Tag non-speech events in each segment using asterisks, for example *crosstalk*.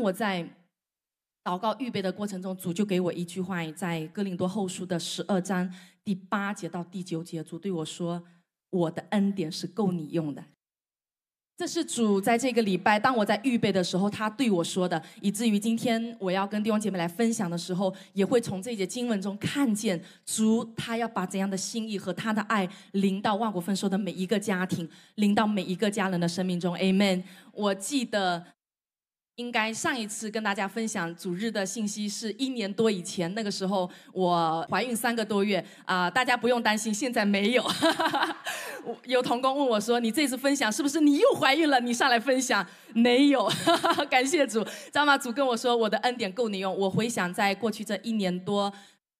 我在祷告预备的过程中，主就给我一句话，在哥林多后书的十二章第八节到第九节，主对我说：“我的恩典是够你用的。”这是主在这个礼拜，当我在预备的时候，他对我说的，以至于今天我要跟弟兄姐妹来分享的时候，也会从这节经文中看见主他要把怎样的心意和他的爱临到万国丰收的每一个家庭，临到每一个家人的生命中。Amen。我记得。应该上一次跟大家分享主日的信息是一年多以前，那个时候我怀孕三个多月啊，大家不用担心，现在没有。*laughs* 有童工问我说：“你这次分享是不是你又怀孕了？你上来分享没有？” *laughs* 感谢主，知道吗主跟我说：“我的恩典够你用。”我回想在过去这一年多。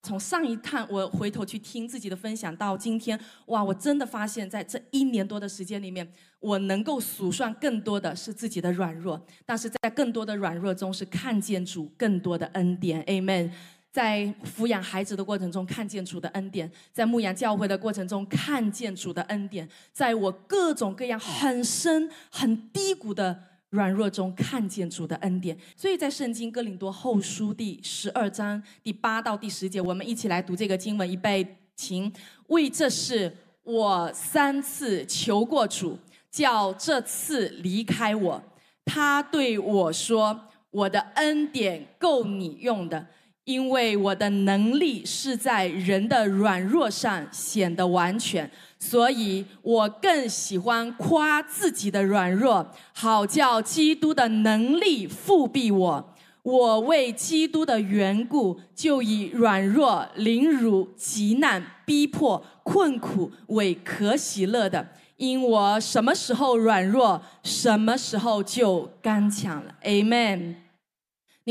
从上一趟我回头去听自己的分享到今天，哇！我真的发现，在这一年多的时间里面，我能够数算更多的是自己的软弱，但是在更多的软弱中是看见主更多的恩典，Amen。在抚养孩子的过程中看见主的恩典，在牧养教会的过程中看见主的恩典，在我各种各样很深很低谷的。软弱中看见主的恩典，所以在圣经哥林多后书第十二章第八到第十节，我们一起来读这个经文预备，请为这事我三次求过主，叫这次离开我。他对我说：“我的恩典够你用的，因为我的能力是在人的软弱上显得完全。”所以我更喜欢夸自己的软弱，好叫基督的能力复庇我。我为基督的缘故，就以软弱、凌辱、极难、逼迫、困苦为可喜乐的，因我什么时候软弱，什么时候就刚强了。Amen。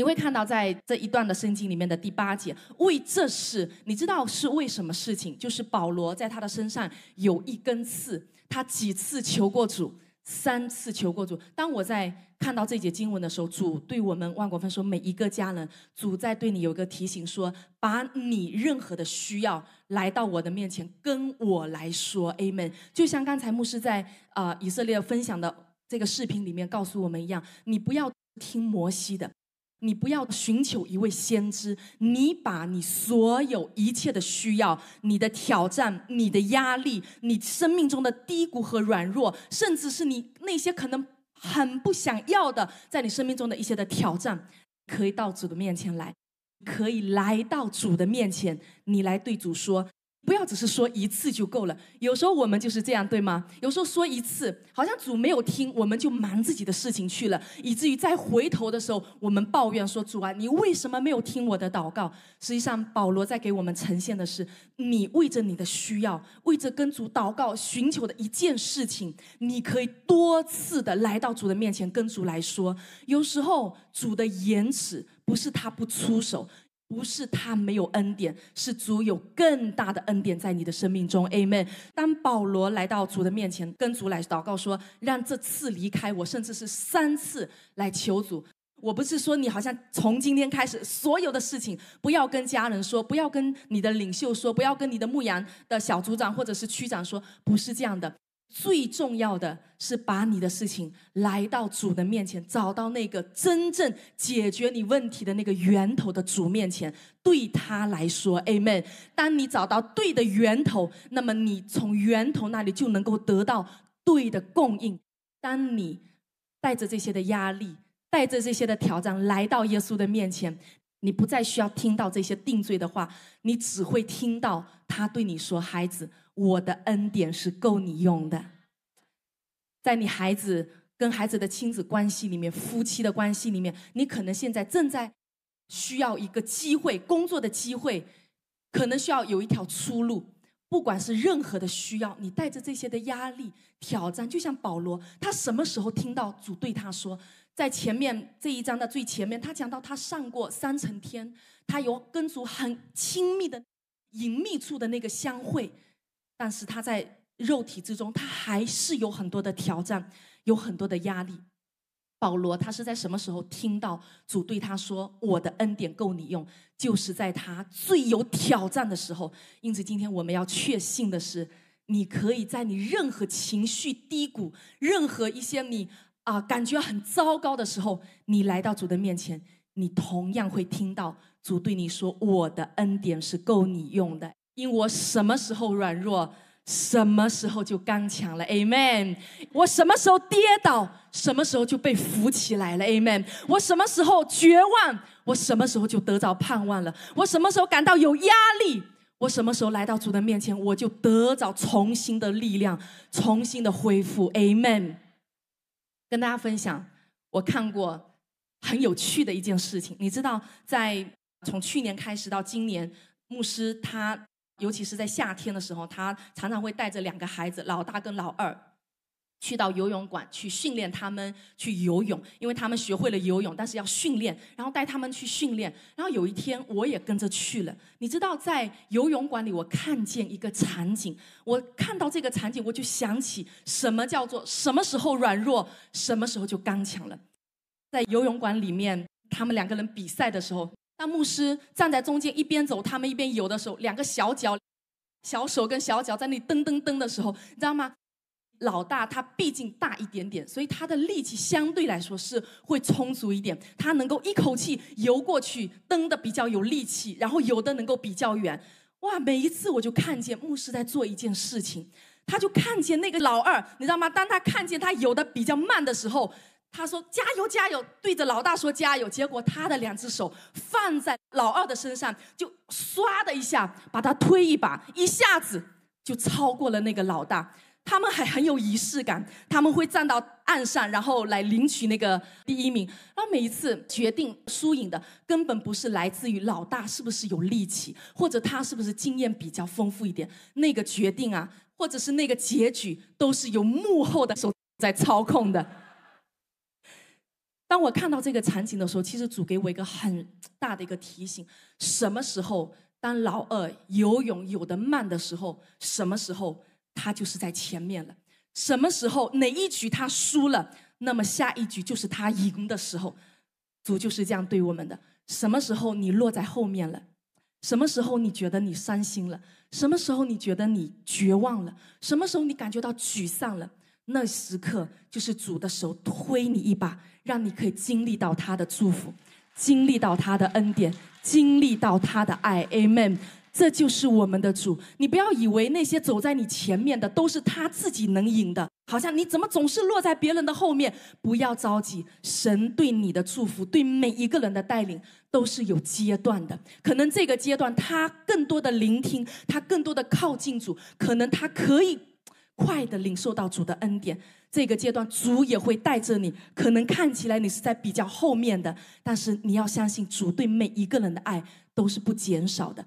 你会看到，在这一段的圣经里面的第八节，为这事，你知道是为什么事情？就是保罗在他的身上有一根刺，他几次求过主，三次求过主。当我在看到这节经文的时候，主对我们万国分说每一个家人，主在对你有个提醒，说把你任何的需要来到我的面前，跟我来说，Amen。就像刚才牧师在啊以色列分享的这个视频里面告诉我们一样，你不要听摩西的。你不要寻求一位先知，你把你所有一切的需要、你的挑战、你的压力、你生命中的低谷和软弱，甚至是你那些可能很不想要的，在你生命中的一些的挑战，可以到主的面前来，可以来到主的面前，你来对主说。不要只是说一次就够了，有时候我们就是这样，对吗？有时候说一次，好像主没有听，我们就忙自己的事情去了，以至于再回头的时候，我们抱怨说：“主啊，你为什么没有听我的祷告？”实际上，保罗在给我们呈现的是，你为着你的需要，为着跟主祷告寻求的一件事情，你可以多次的来到主的面前跟主来说。有时候主的延迟不是他不出手。不是他没有恩典，是主有更大的恩典在你的生命中。Amen。当保罗来到主的面前，跟主来祷告说：“让这次离开我，甚至是三次来求主。”我不是说你好像从今天开始，所有的事情不要跟家人说，不要跟你的领袖说，不要跟你的牧羊的小组长或者是区长说，不是这样的。最重要的是把你的事情来到主的面前，找到那个真正解决你问题的那个源头的主面前，对他来说，Amen。当你找到对的源头，那么你从源头那里就能够得到对的供应。当你带着这些的压力，带着这些的挑战来到耶稣的面前，你不再需要听到这些定罪的话，你只会听到他对你说：“孩子。”我的恩典是够你用的，在你孩子跟孩子的亲子关系里面，夫妻的关系里面，你可能现在正在需要一个机会，工作的机会，可能需要有一条出路。不管是任何的需要，你带着这些的压力、挑战，就像保罗，他什么时候听到主对他说，在前面这一章的最前面，他讲到他上过三层天，他有跟主很亲密的隐秘处的那个相会。但是他在肉体之中，他还是有很多的挑战，有很多的压力。保罗他是在什么时候听到主对他说：“我的恩典够你用”，就是在他最有挑战的时候。因此，今天我们要确信的是，你可以在你任何情绪低谷、任何一些你啊，感觉很糟糕的时候，你来到主的面前，你同样会听到主对你说：“我的恩典是够你用的，因我什么时候软弱，什么时候就刚强了。”Amen。我什么时候跌倒，什么时候就被扶起来了。Amen。我什么时候绝望，我什么时候就得着盼望了。我什么时候感到有压力，我什么时候来到主的面前，我就得着重新的力量，重新的恢复。Amen。跟大家分享，我看过很有趣的一件事情。你知道，在从去年开始到今年，牧师他尤其是在夏天的时候，他常常会带着两个孩子，老大跟老二。去到游泳馆去训练他们去游泳，因为他们学会了游泳，但是要训练，然后带他们去训练。然后有一天我也跟着去了。你知道，在游泳馆里，我看见一个场景，我看到这个场景，我就想起什么叫做什么时候软弱，什么时候就刚强了。在游泳馆里面，他们两个人比赛的时候，当牧师站在中间一边走，他们一边游的时候，两个小脚、小手跟小脚在那里蹬蹬蹬的时候，你知道吗？老大他毕竟大一点点，所以他的力气相对来说是会充足一点，他能够一口气游过去，蹬的比较有力气，然后游的能够比较远。哇！每一次我就看见牧师在做一件事情，他就看见那个老二，你知道吗？当他看见他游的比较慢的时候，他说加油加油，对着老大说加油。结果他的两只手放在老二的身上，就唰的一下把他推一把，一下子就超过了那个老大。他们还很有仪式感，他们会站到岸上，然后来领取那个第一名。然后每一次决定输赢的，根本不是来自于老大是不是有力气，或者他是不是经验比较丰富一点。那个决定啊，或者是那个结局，都是由幕后的手在操控的。当我看到这个场景的时候，其实主给我一个很大的一个提醒：什么时候当老二游泳游得慢的时候，什么时候？他就是在前面了。什么时候哪一局他输了，那么下一局就是他赢的时候。主就是这样对我们的。什么时候你落在后面了？什么时候你觉得你伤心了？什么时候你觉得你绝望了？什么时候你感觉到沮丧了？那时刻就是主的手推你一把，让你可以经历到他的祝福，经历到他的恩典，经历到他的爱。Amen。这就是我们的主，你不要以为那些走在你前面的都是他自己能赢的，好像你怎么总是落在别人的后面？不要着急，神对你的祝福，对每一个人的带领都是有阶段的。可能这个阶段他更多的聆听，他更多的靠近主，可能他可以快的领受到主的恩典。这个阶段主也会带着你，可能看起来你是在比较后面的，但是你要相信主对每一个人的爱都是不减少的。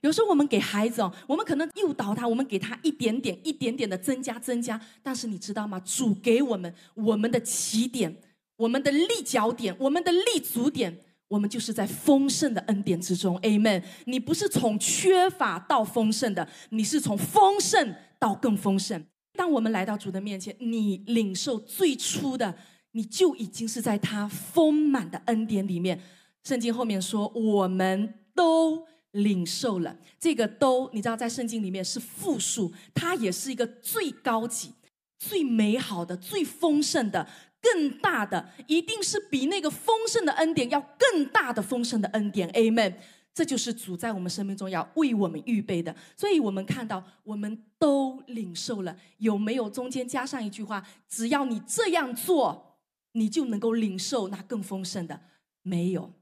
有时候我们给孩子哦，我们可能诱导他，我们给他一点点、一点点的增加、增加。但是你知道吗？主给我们我们的起点、我们的立脚点、我们的立足点，我们就是在丰盛的恩典之中。Amen。你不是从缺乏到丰盛的，你是从丰盛到更丰盛。当我们来到主的面前，你领受最初的，你就已经是在他丰满的恩典里面。圣经后面说，我们都。领受了这个都，你知道，在圣经里面是复数，它也是一个最高级、最美好的、最丰盛的、更大的，一定是比那个丰盛的恩典要更大的丰盛的恩典。Amen。这就是主在我们生命中要为我们预备的。所以我们看到，我们都领受了，有没有中间加上一句话？只要你这样做，你就能够领受那更丰盛的。没有。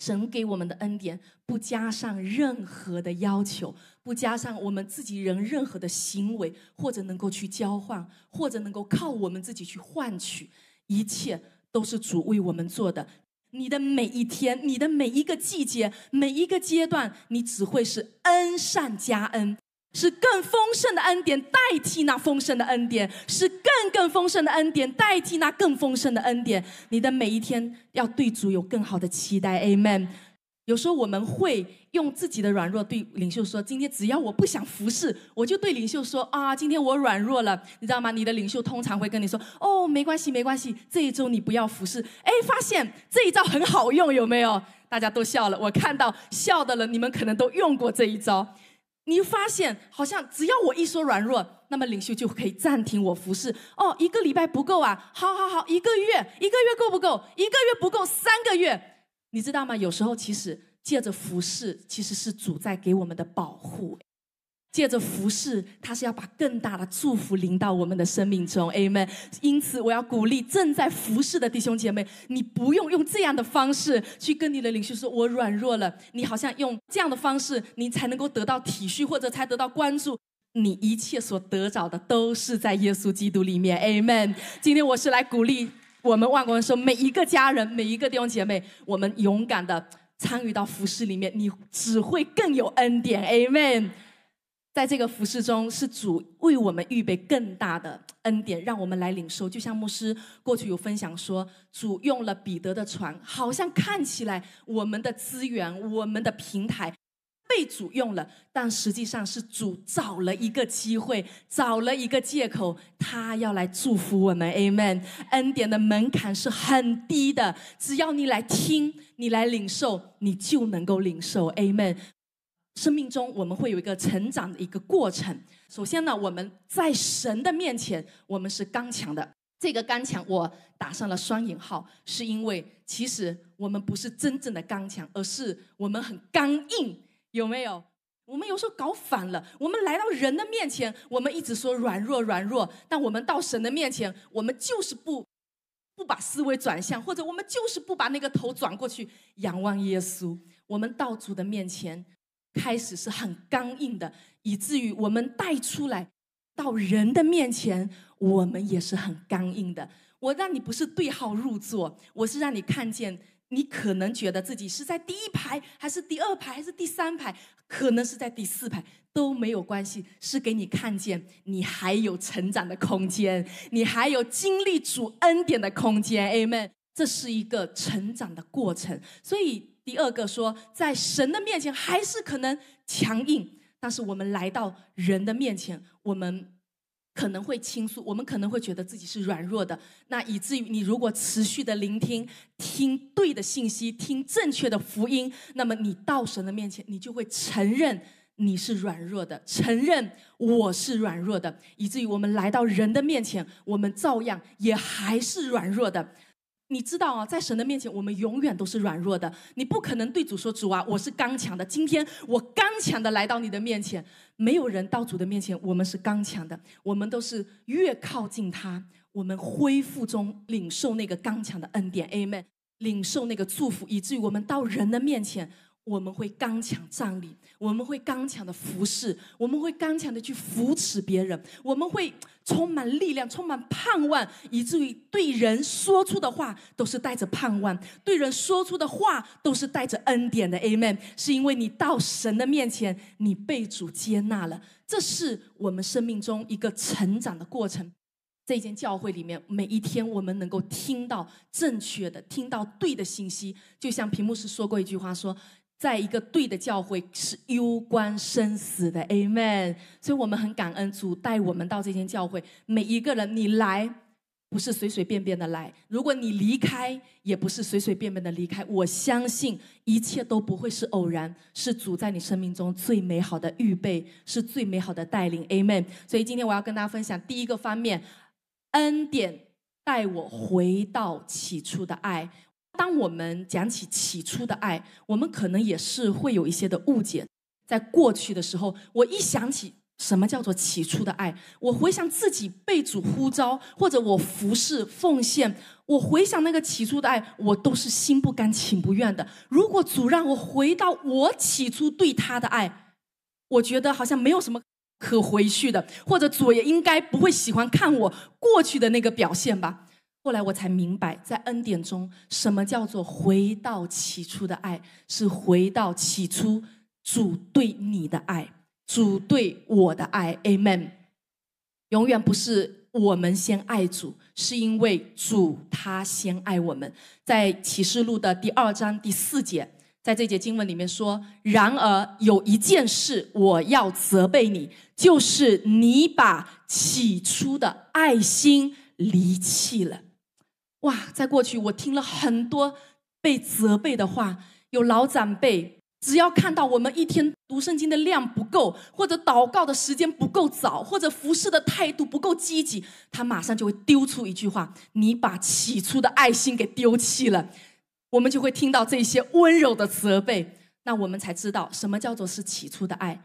神给我们的恩典，不加上任何的要求，不加上我们自己人任何的行为，或者能够去交换，或者能够靠我们自己去换取，一切都是主为我们做的。你的每一天，你的每一个季节，每一个阶段，你只会是恩善加恩。是更丰盛的恩典代替那丰盛的恩典，是更更丰盛的恩典代替那更丰盛的恩典。你的每一天要对主有更好的期待，Amen。有时候我们会用自己的软弱对领袖说：“今天只要我不想服侍，我就对领袖说啊，今天我软弱了，你知道吗？”你的领袖通常会跟你说：“哦，没关系，没关系，这一周你不要服侍。”哎，发现这一招很好用，有没有？大家都笑了。我看到笑的人，你们可能都用过这一招。你发现好像只要我一说软弱，那么领袖就可以暂停我服侍。哦，一个礼拜不够啊，好好好，一个月，一个月够不够？一个月不够，三个月，你知道吗？有时候其实借着服侍，其实是主在给我们的保护。借着服侍，他是要把更大的祝福临到我们的生命中，Amen。因此，我要鼓励正在服侍的弟兄姐妹，你不用用这样的方式去跟你的领袖说“我软弱了”，你好像用这样的方式，你才能够得到体恤或者才得到关注。你一切所得着的，都是在耶稣基督里面，Amen。今天我是来鼓励我们万国人说，每一个家人，每一个弟兄姐妹，我们勇敢的参与到服饰里面，你只会更有恩典，Amen。在这个服饰中，是主为我们预备更大的恩典，让我们来领受。就像牧师过去有分享说，主用了彼得的船，好像看起来我们的资源、我们的平台被主用了，但实际上是主找了一个机会，找了一个借口，他要来祝福我们。Amen。恩典的门槛是很低的，只要你来听，你来领受，你就能够领受。Amen。生命中我们会有一个成长的一个过程。首先呢，我们在神的面前，我们是刚强的。这个刚强我打上了双引号，是因为其实我们不是真正的刚强，而是我们很刚硬，有没有？我们有时候搞反了。我们来到人的面前，我们一直说软弱软弱，但我们到神的面前，我们就是不不把思维转向，或者我们就是不把那个头转过去仰望耶稣。我们到主的面前。开始是很刚硬的，以至于我们带出来到人的面前，我们也是很刚硬的。我让你不是对号入座，我是让你看见，你可能觉得自己是在第一排，还是第二排，还是第三排，可能是在第四排都没有关系，是给你看见你还有成长的空间，你还有经历主恩典的空间。Amen。这是一个成长的过程，所以。第二个说，在神的面前还是可能强硬，但是我们来到人的面前，我们可能会倾诉，我们可能会觉得自己是软弱的，那以至于你如果持续的聆听，听对的信息，听正确的福音，那么你到神的面前，你就会承认你是软弱的，承认我是软弱的，以至于我们来到人的面前，我们照样也还是软弱的。你知道啊，在神的面前，我们永远都是软弱的。你不可能对主说：“主啊，我是刚强的。”今天我刚强的来到你的面前，没有人到主的面前，我们是刚强的。我们都是越靠近他，我们恢复中领受那个刚强的恩典，Amen。领受那个祝福，以至于我们到人的面前。我们会刚强站立，我们会刚强的服侍，我们会刚强的去扶持别人，我们会充满力量，充满盼望，以至于对人说出的话都是带着盼望，对人说出的话都是带着恩典的。Amen。是因为你到神的面前，你被主接纳了，这是我们生命中一个成长的过程。这间教会里面，每一天我们能够听到正确的、听到对的信息，就像屏幕师说过一句话说。在一个对的教会是攸关生死的，Amen。所以我们很感恩主带我们到这间教会。每一个人，你来不是随随便便的来，如果你离开也不是随随便便的离开。我相信一切都不会是偶然，是主在你生命中最美好的预备，是最美好的带领，Amen。所以今天我要跟大家分享第一个方面，恩典带我回到起初的爱。当我们讲起起初的爱，我们可能也是会有一些的误解。在过去的时候，我一想起什么叫做起初的爱，我回想自己被主呼召，或者我服侍奉献，我回想那个起初的爱，我都是心不甘情不愿的。如果主让我回到我起初对他的爱，我觉得好像没有什么可回去的，或者主也应该不会喜欢看我过去的那个表现吧。后来我才明白，在恩典中，什么叫做回到起初的爱？是回到起初主对你的爱，主对我的爱。Amen。永远不是我们先爱主，是因为主他先爱我们。在启示录的第二章第四节，在这节经文里面说：“然而有一件事我要责备你，就是你把起初的爱心离弃了。”哇，在过去我听了很多被责备的话，有老长辈只要看到我们一天读圣经的量不够，或者祷告的时间不够早，或者服侍的态度不够积极，他马上就会丢出一句话：“你把起初的爱心给丢弃了。”我们就会听到这些温柔的责备，那我们才知道什么叫做是起初的爱。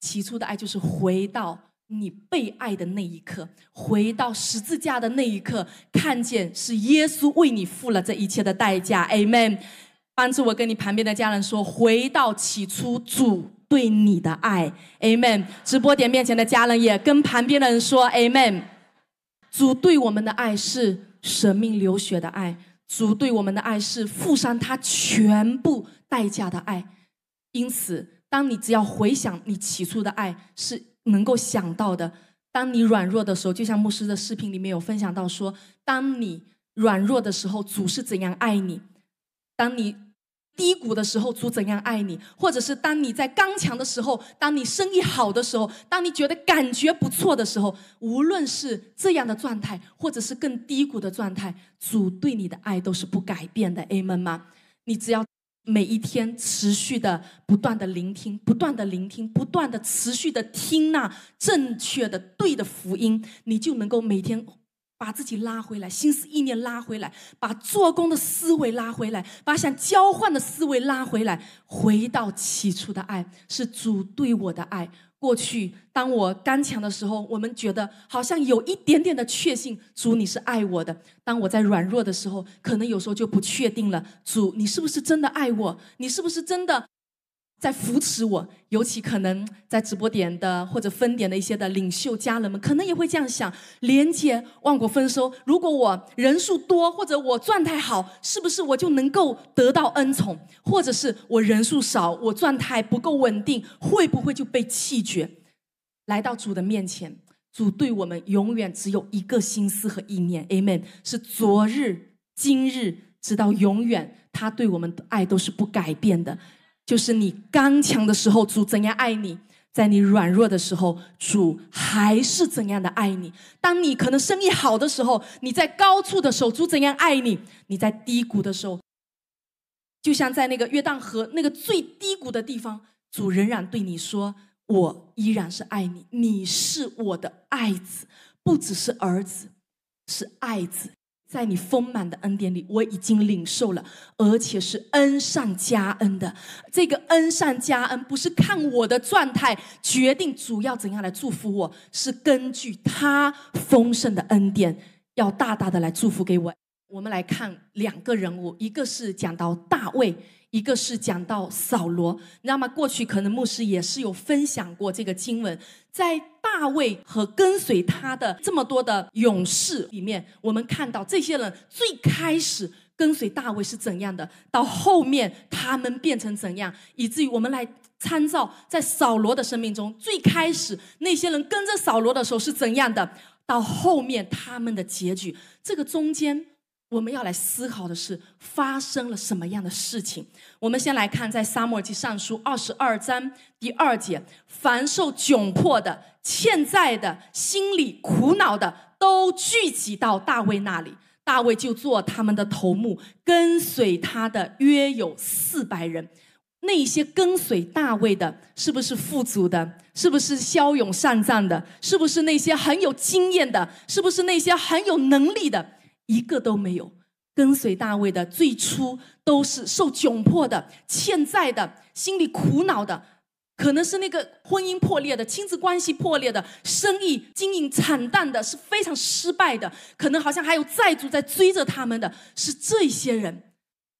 起初的爱就是回到你被爱的那一刻，回到十字架的那一刻，看见是耶稣为你付了这一切的代价。Amen。帮助我跟你旁边的家人说，回到起初主对你的爱，Amen。直播点面前的家人也跟旁边的人说，Amen。主对我们的爱是舍命流血的爱，主对我们的爱是付上他全部代价的爱。因此，当你只要回想你起初的爱，是能够想到的。当你软弱的时候，就像牧师的视频里面有分享到说，当你软弱的时候，主是怎样爱你？当你低谷的时候，主怎样爱你？或者是当你在刚强的时候，当你生意好的时候，当你觉得感觉不错的时候，无论是这样的状态，或者是更低谷的状态，主对你的爱都是不改变的。Amen 吗？你只要每一天持续的、不断的聆听，不断的聆听，不断的持续的听那正确的、对的福音，你就能够每天。把自己拉回来，心思意念拉回来，把做工的思维拉回来，把想交换的思维拉回来，回到起初的爱，是主对我的爱。过去当我刚强的时候，我们觉得好像有一点点的确信，主你是爱我的。当我在软弱的时候，可能有时候就不确定了，主你是不是真的爱我？你是不是真的？在扶持我，尤其可能在直播点的或者分点的一些的领袖家人们，可能也会这样想：连接万国丰收。如果我人数多，或者我状态好，是不是我就能够得到恩宠？或者是我人数少，我状态不够稳定，会不会就被弃绝？来到主的面前，主对我们永远只有一个心思和意念，Amen。是昨日、今日，直到永远，他对我们的爱都是不改变的。就是你刚强的时候，主怎样爱你；在你软弱的时候，主还是怎样的爱你。当你可能生意好的时候，你在高处的时候，主怎样爱你；你在低谷的时候，就像在那个约旦河那个最低谷的地方，主仍然对你说：“我依然是爱你，你是我的爱子，不只是儿子，是爱子。”在你丰满的恩典里，我已经领受了，而且是恩上加恩的。这个恩上加恩，不是看我的状态决定主要怎样来祝福我，是根据他丰盛的恩典，要大大的来祝福给我。我们来看两个人物，一个是讲到大卫。一个是讲到扫罗，你知道吗？过去可能牧师也是有分享过这个经文，在大卫和跟随他的这么多的勇士里面，我们看到这些人最开始跟随大卫是怎样的，到后面他们变成怎样，以至于我们来参照在扫罗的生命中，最开始那些人跟着扫罗的时候是怎样的，到后面他们的结局，这个中间。我们要来思考的是发生了什么样的事情。我们先来看，在撒母耳记上书二十二章第二节：凡受窘迫的、欠债的、心里苦恼的，都聚集到大卫那里。大卫就做他们的头目，跟随他的约有四百人。那些跟随大卫的，是不是富足的？是不是骁勇善战的？是不是那些很有经验的？是不是那些很有能力的？一个都没有跟随大卫的，最初都是受窘迫的、欠债的、心里苦恼的，可能是那个婚姻破裂的、亲子关系破裂的、生意经营惨淡的，是非常失败的，可能好像还有债主在追着他们的，是这些人。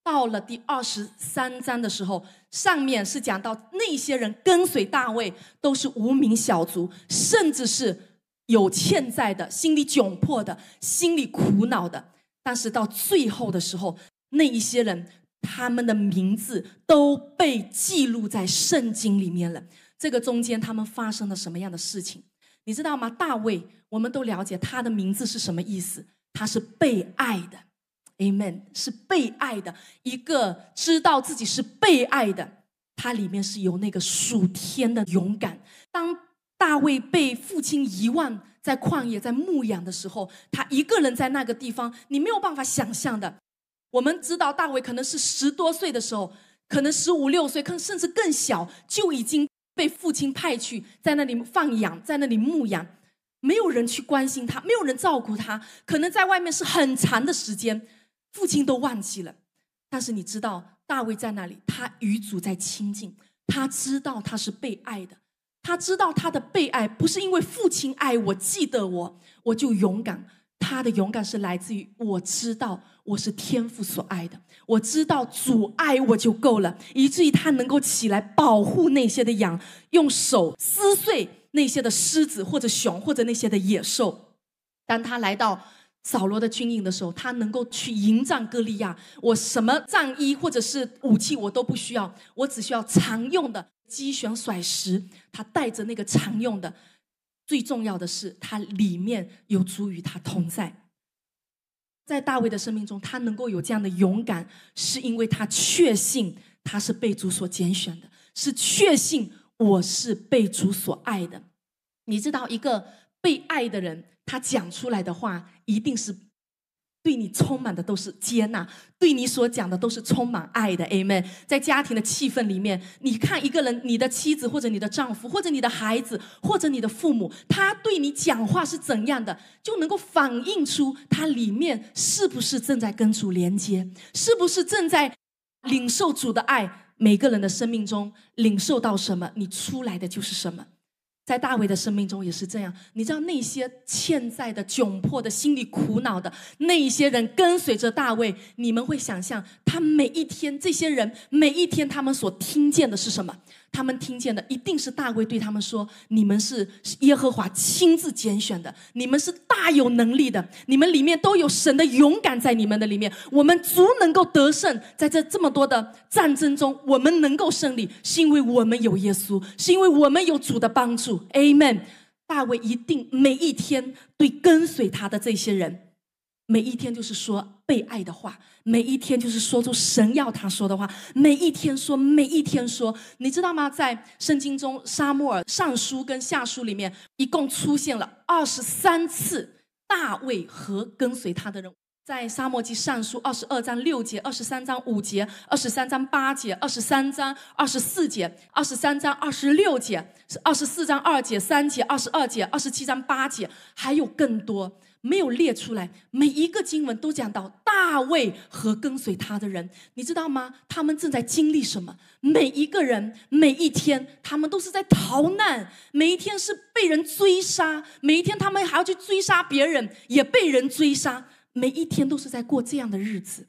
到了第二十三章的时候，上面是讲到那些人跟随大卫都是无名小卒，甚至是。有欠债的，心里窘迫的，心里苦恼的，但是到最后的时候，那一些人，他们的名字都被记录在圣经里面了。这个中间他们发生了什么样的事情？你知道吗？大卫，我们都了解他的名字是什么意思？他是被爱的，Amen，是被爱的一个，知道自己是被爱的，他里面是有那个属天的勇敢。当大卫被父亲遗忘在旷野，在牧养的时候，他一个人在那个地方，你没有办法想象的。我们知道大卫可能是十多岁的时候，可能十五六岁，可甚至更小，就已经被父亲派去在那里放养，在那里牧养，没有人去关心他，没有人照顾他，可能在外面是很长的时间，父亲都忘记了。但是你知道，大卫在那里，他与主在亲近，他知道他是被爱的，他知道他的被爱不是因为父亲爱我，记得我，我就勇敢。他的勇敢是来自于我知道我是天父所爱的，我知道主爱我就够了，以至于他能够起来保护那些的羊，用手撕碎那些的狮子或者熊或者那些的野兽。当他来到扫罗的军营的时候，他能够去迎战歌利亚。我什么战衣或者是武器我都不需要，我只需要常用的击旋甩石。他带着那个常用的。最重要的是，他里面有主与他同在。在大卫的生命中，他能够有这样的勇敢，是因为他确信他是被主所拣选的，是确信我是被主所爱的。你知道，一个被爱的人，他讲出来的话一定是。对你充满的都是接纳，对你所讲的都是充满爱的，Amen。在家庭的气氛里面，你看一个人，你的妻子或者你的丈夫或者你的孩子或者你的父母，他对你讲话是怎样的，就能够反映出他里面是不是正在跟主连接，是不是正在领受主的爱。每个人的生命中领受到什么，你出来的就是什么。在大卫的生命中也是这样，你知道那些欠债的、窘迫的、心里苦恼的那些人跟随着大卫，你们会想象他每一天，这些人每一天他们所听见的是什么？他们听见的一定是大卫对他们说：“你们是耶和华亲自拣选的，你们是大有能力的，你们里面都有神的勇敢在你们的里面。我们足能够得胜，在这这么多的战争中，我们能够胜利，是因为我们有耶稣，是因为我们有主的帮助。Amen。大卫一定每一天对跟随他的这些人。”每一天就是说被爱的话，每一天就是说出神要他说的话，每一天说，每一天说，你知道吗？在圣经中，沙漠尔上书跟下书里面，一共出现了二十三次大卫和跟随他的人。在沙漠记上书二十二章六节、二十三章五节、二十三章八节、二十三章二十四节、二十三章二十六节、二十四章二节、三节、二十二节、二十七章八节，还有更多。没有列出来，每一个经文都讲到大卫和跟随他的人，你知道吗？他们正在经历什么？每一个人，每一天，他们都是在逃难，每一天是被人追杀，每一天他们还要去追杀别人，也被人追杀，每一天都是在过这样的日子。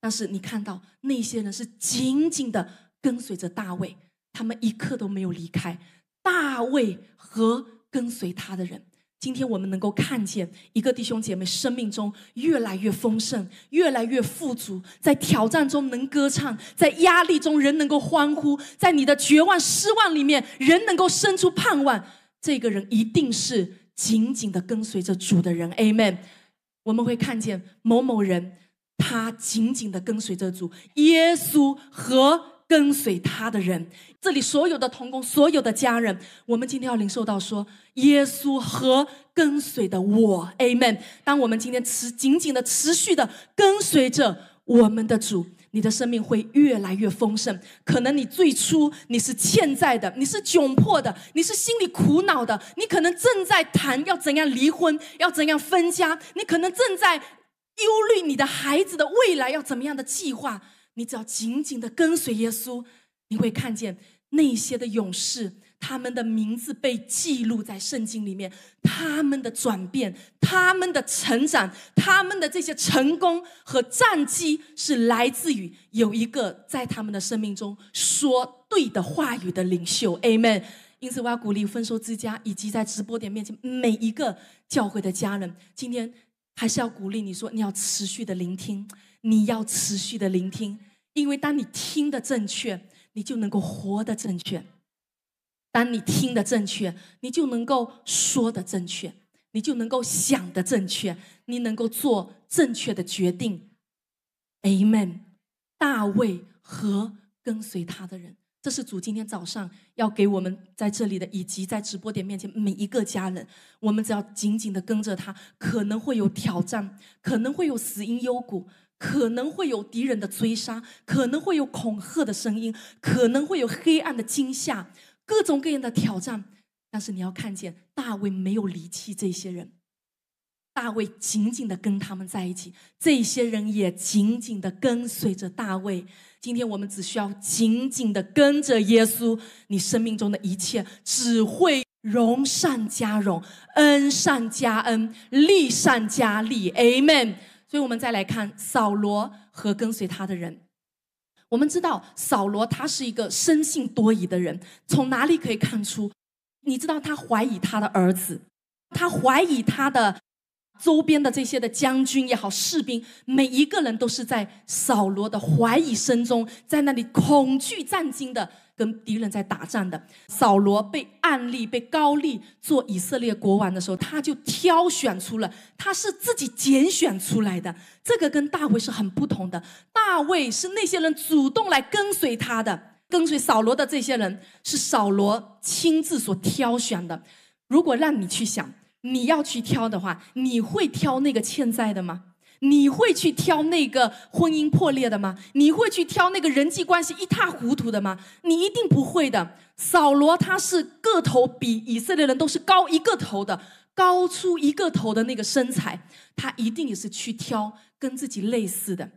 但是你看到那些人是紧紧的跟随着大卫，他们一刻都没有离开大卫和跟随他的人。今天我们能够看见一个弟兄姐妹生命中越来越丰盛，越来越富足，在挑战中能歌唱，在压力中人能够欢呼，在你的绝望失望里面人能够生出盼望。这个人一定是紧紧的跟随着主的人，Amen。我们会看见某某人，他紧紧的跟随着主耶稣和。跟随他的人，这里所有的同工，所有的家人，我们今天要领受到说，耶稣和跟随的我，Amen。当我们今天持紧紧的、持续的跟随着我们的主，你的生命会越来越丰盛。可能你最初你是欠债的，你是窘迫的，你是心里苦恼的，你可能正在谈要怎样离婚，要怎样分家，你可能正在忧虑你的孩子的未来要怎么样的计划。你只要紧紧的跟随耶稣，你会看见那些的勇士，他们的名字被记录在圣经里面，他们的转变，他们的成长，他们的这些成功和战绩，是来自于有一个在他们的生命中说对的话语的领袖。Amen。因此，我要鼓励丰收之家以及在直播点面前每一个教会的家人，今天还是要鼓励你说，你要持续的聆听。你要持续的聆听，因为当你听的正确，你就能够活的正确；当你听的正确，你就能够说的正确，你就能够想的正确，你能够做正确的决定。Amen。大卫和跟随他的人。这是主今天早上要给我们在这里的，以及在直播点面前每一个家人。我们只要紧紧的跟着他，可能会有挑战，可能会有死因幽谷，可能会有敌人的追杀，可能会有恐吓的声音，可能会有黑暗的惊吓，各种各样的挑战。但是你要看见，大卫没有离弃这些人，大卫紧紧的跟他们在一起，这些人也紧紧的跟随着大卫。今天我们只需要紧紧的跟着耶稣，你生命中的一切只会荣善加荣，恩善加恩，利善加利。Amen。所以，我们再来看扫罗和跟随他的人。我们知道扫罗他是一个生性多疑的人，从哪里可以看出？你知道他怀疑他的儿子，他怀疑他的周边的这些的将军也好，士兵，每一个人都是在扫罗的怀疑声中，在那里恐惧战惊的跟敌人在打仗的。扫罗被暗立、被高立做以色列国王的时候，他就挑选出了，他是自己拣选出来的。这个跟大卫是很不同的，大卫是那些人主动来跟随他的。跟随扫罗的这些人是扫罗亲自所挑选的。如果让你去想，你要去挑的话，你会挑那个欠债的吗？你会去挑那个婚姻破裂的吗？你会去挑那个人际关系一塌糊涂的吗？你一定不会的。扫罗他是个头比以色列人都是高一个头的，高出一个头的那个身材，他一定也是去挑跟自己类似的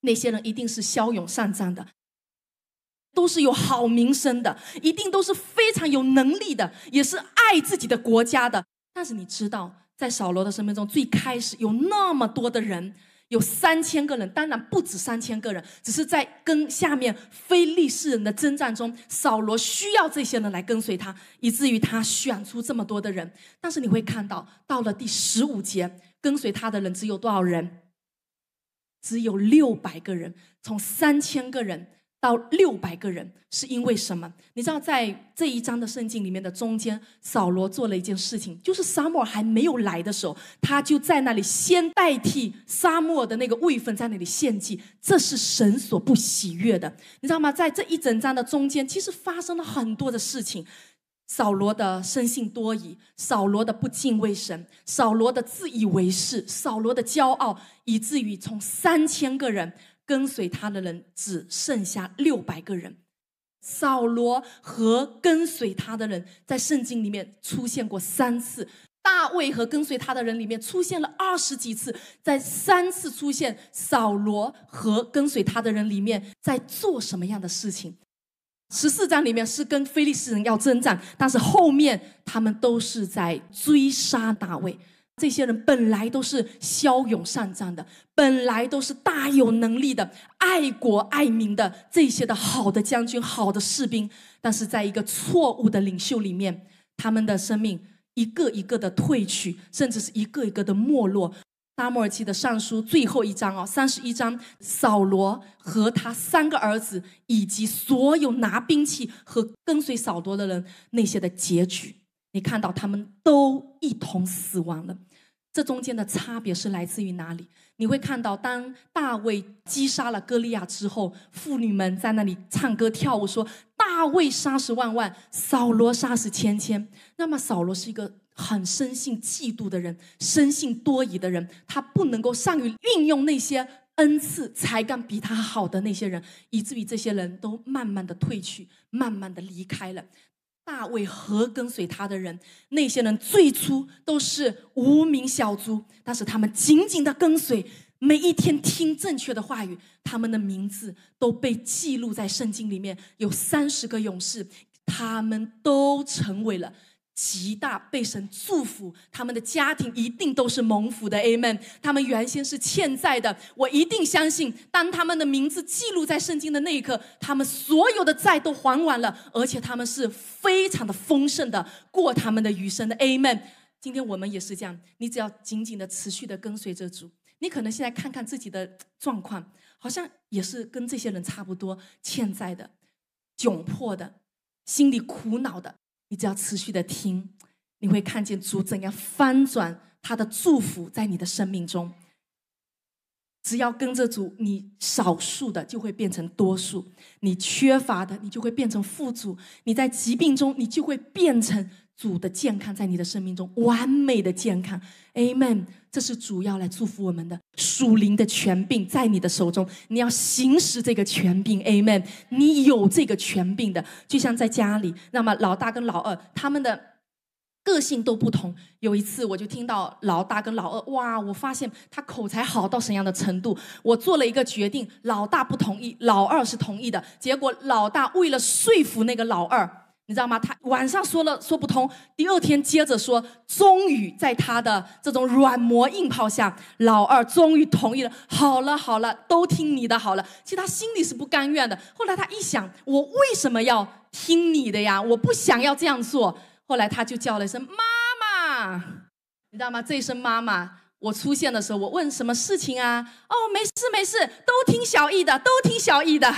那些人，一定是骁勇善战的。都是有好名声的，一定都是非常有能力的，也是爱自己的国家的。但是你知道，在扫罗的生命中，最开始有那么多的人，有三千个人，当然不止三千个人，只是在跟下面非利士人的征战中，扫罗需要这些人来跟随他，以至于他选出这么多的人。但是你会看到，到了第十五节，跟随他的人只有多少人？只有六百个人，从三千个人。到六百个人是因为什么？你知道，在这一章的圣经里面的中间，扫罗做了一件事情，就是沙漠还没有来的时候，他就在那里先代替沙漠的那个位分在那里献祭，这是神所不喜悦的。你知道吗？在这一整章的中间，其实发生了很多的事情。扫罗的生性多疑，扫罗的不敬畏神，扫罗的自以为是，扫罗的骄傲，以至于从三千个人。跟随他的人只剩下六百个人。扫罗和跟随他的人在圣经里面出现过三次，大卫和跟随他的人里面出现了二十几次，在三次出现扫罗和跟随他的人里面在做什么样的事情？十四章里面是跟非利士人要征战，但是后面他们都是在追杀大卫。这些人本来都是骁勇善战的，本来都是大有能力的、爱国爱民的这些的好的将军、好的士兵，但是在一个错误的领袖里面，他们的生命一个一个的退去，甚至是一个一个的没落。撒母耳记的上书最后一章哦，三十一章，扫罗和他三个儿子以及所有拿兵器和跟随扫罗的人那些的结局。你看到他们都一同死亡了，这中间的差别是来自于哪里？你会看到，当大卫击杀了歌利亚之后，妇女们在那里唱歌跳舞，说：“大卫杀死万万，扫罗杀死千千。”那么，扫罗是一个很生性嫉妒的人，生性多疑的人，他不能够善于运用那些恩赐、才干比他好的那些人，以至于这些人都慢慢的退去，慢慢的离开了。大卫和跟随他的人，那些人最初都是无名小卒，但是他们紧紧的跟随，每一天听正确的话语，他们的名字都被记录在圣经里面。有三十个勇士，他们都成为了。极大被神祝福，他们的家庭一定都是蒙福的，Amen。他们原先是欠债的，我一定相信，当他们的名字记录在圣经的那一刻，他们所有的债都还完了，而且他们是非常的丰盛的过他们的余生的，Amen。今天我们也是这样，你只要紧紧的持续的跟随着主，你可能现在看看自己的状况，好像也是跟这些人差不多，欠债的、窘迫的、心里苦恼的。你只要持续的听，你会看见主怎样翻转他的祝福在你的生命中。只要跟着主，你少数的就会变成多数；你缺乏的，你就会变成富足；你在疾病中，你就会变成主的健康，在你的生命中完美的健康。Amen。这是主要来祝福我们的属灵的权柄在你的手中，你要行使这个权柄。Amen。你有这个权柄的，就像在家里，那么老大跟老二他们的。个性都不同。有一次，我就听到老大跟老二，哇！我发现他口才好到什么样的程度？我做了一个决定，老大不同意，老二是同意的。结果老大为了说服那个老二，你知道吗？他晚上说了说不通，第二天接着说，终于在他的这种软磨硬泡下，老二终于同意了。好了好了，都听你的好了。其实他心里是不甘愿的。后来他一想，我为什么要听你的呀？我不想要这样做。后来他就叫了一声“妈妈”，你知道吗？这一声“妈妈”，我出现的时候，我问什么事情啊？哦，没事没事，都听小易的，都听小易的。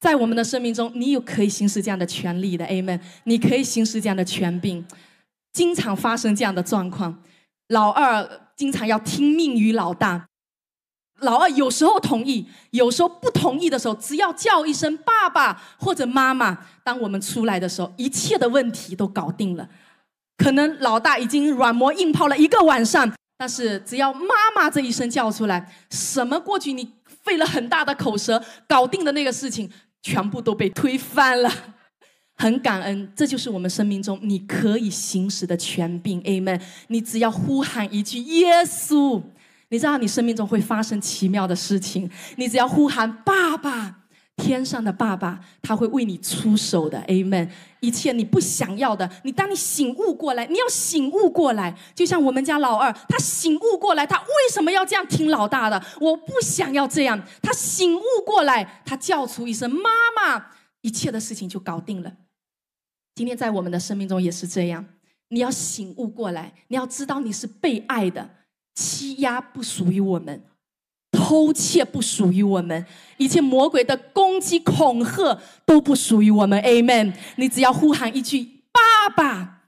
在我们的生命中，你有可以行使这样的权利的，Amen。你可以行使这样的权柄，经常发生这样的状况。老二经常要听命于老大。老二有时候同意，有时候不同意的时候，只要叫一声爸爸或者妈妈，当我们出来的时候，一切的问题都搞定了。可能老大已经软磨硬泡了一个晚上，但是只要妈妈这一声叫出来，什么过去你费了很大的口舌搞定的那个事情，全部都被推翻了。*laughs* 很感恩，这就是我们生命中你可以行使的权柄。Amen。你只要呼喊一句耶稣。你知道你生命中会发生奇妙的事情，你只要呼喊爸爸，天上的爸爸，他会为你出手的，Amen。一切你不想要的，你当你醒悟过来，你要醒悟过来，就像我们家老二，他醒悟过来，他为什么要这样听老大的？我不想要这样，他醒悟过来，他叫出一声妈妈，一切的事情就搞定了。今天在我们的生命中也是这样，你要醒悟过来，你要知道你是被爱的。欺压不属于我们，偷窃不属于我们，一切魔鬼的攻击恐吓都不属于我们。Amen。你只要呼喊一句“爸爸”，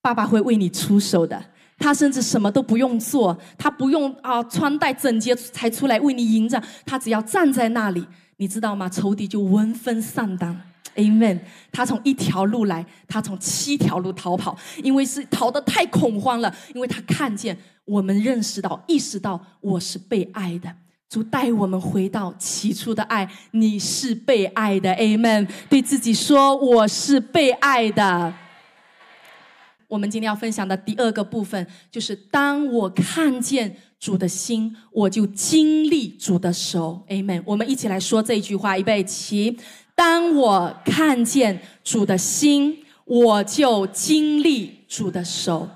爸爸会为你出手的。他甚至什么都不用做，他不用啊穿戴整洁才出来为你迎战，他只要站在那里，你知道吗？仇敌就闻风丧胆。Amen。他从一条路来，他从七条路逃跑，因为是逃得太恐慌了，因为他看见。我们认识到、意识到，我是被爱的。主带我们回到起初的爱，你是被爱的，Amen。对自己说，我是被爱的。我们今天要分享的第二个部分，就是当我看见主的心，我就经历主的手，Amen。我们一起来说这句话，预备起。当我看见主的心，我就经历主的手。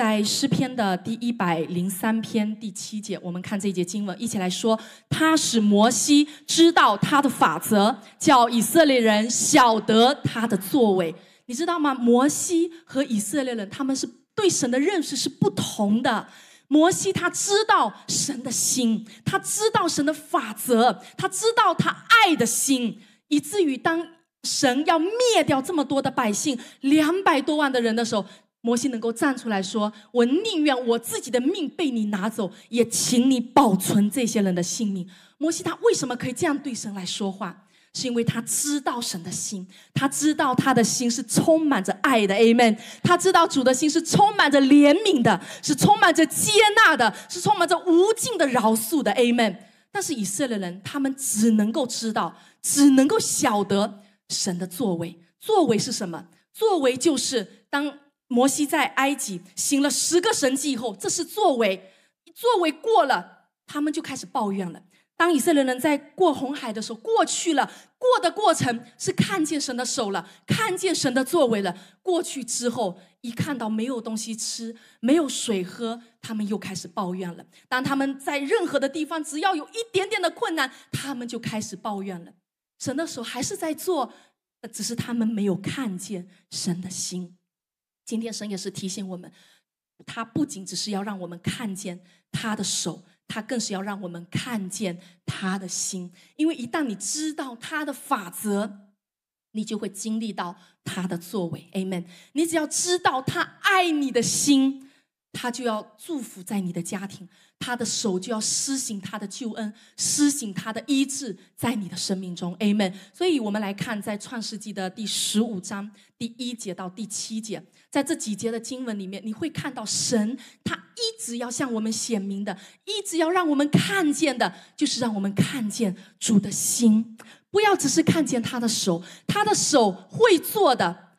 在诗篇的第一百零三篇第七节，我们看这一节经文，一起来说：他使摩西知道他的法则，叫以色列人晓得他的作为。你知道吗？摩西和以色列人他们是对神的认识是不同的。摩西他知道神的心，他知道神的法则，他知道他爱的心，以至于当神要灭掉这么多的百姓，两百多万的人的时候。摩西能够站出来说：“我宁愿我自己的命被你拿走，也请你保存这些人的性命。”摩西他为什么可以这样对神来说话？是因为他知道神的心，他知道他的心是充满着爱的，Amen。他知道主的心是充满着怜悯的，是充满着接纳的，是充满着无尽的饶恕的，Amen。但是以色列人他们只能够知道，只能够晓得神的作为。作为是什么？作为就是当。摩西在埃及行了十个神迹以后，这是作为，作为过了，他们就开始抱怨了。当以色列人在过红海的时候，过去了，过的过程是看见神的手了，看见神的作为了。过去之后，一看到没有东西吃，没有水喝，他们又开始抱怨了。当他们在任何的地方，只要有一点点的困难，他们就开始抱怨了。神的手还是在做，只是他们没有看见神的心。今天神也是提醒我们，他不仅只是要让我们看见他的手，他更是要让我们看见他的心。因为一旦你知道他的法则，你就会经历到他的作为。Amen。你只要知道他爱你的心，他就要祝福在你的家庭，他的手就要施行他的救恩，施行他的医治在你的生命中，amen。所以，我们来看在创世纪的第十五章第一节到第七节，在这几节的经文里面，你会看到神他一直要向我们显明的，一直要让我们看见的，就是让我们看见主的心，不要只是看见他的手，他的手会做的，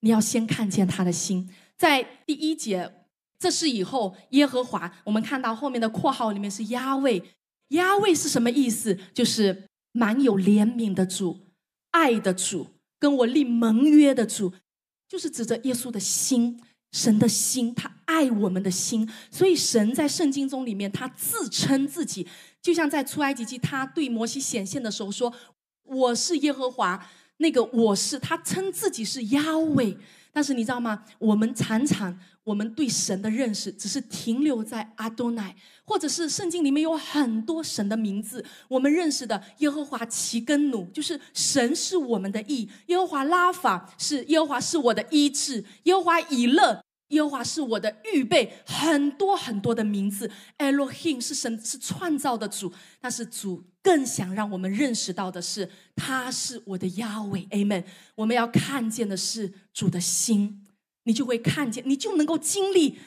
你要先看见他的心。在第一节。这是以后耶和华，我们看到后面的括号里面是压位，压位是什么意思？就是蛮有怜悯的主，爱的主，跟我立盟约的主，就是指着耶稣的心，神的心，他爱我们的心。所以神在圣经中里面，他自称自己，就像在出埃及记，他对摩西显现的时候说：“我是耶和华。”那个我是他称自己是压位。但是你知道吗？我们常常，我们对神的认识只是停留在阿多乃，或者是圣经里面有很多神的名字。我们认识的耶和华奇根努，就是神是我们的义；耶和华拉法是耶和华是我的医治；耶和华以勒。耶和华是我的预备，很多很多的名字。Elohim 是神，是创造的主，但是主更想让我们认识到的是，他是我的亚伟。Amen。我们要看见的是主的心，你就会看见，你就能够经历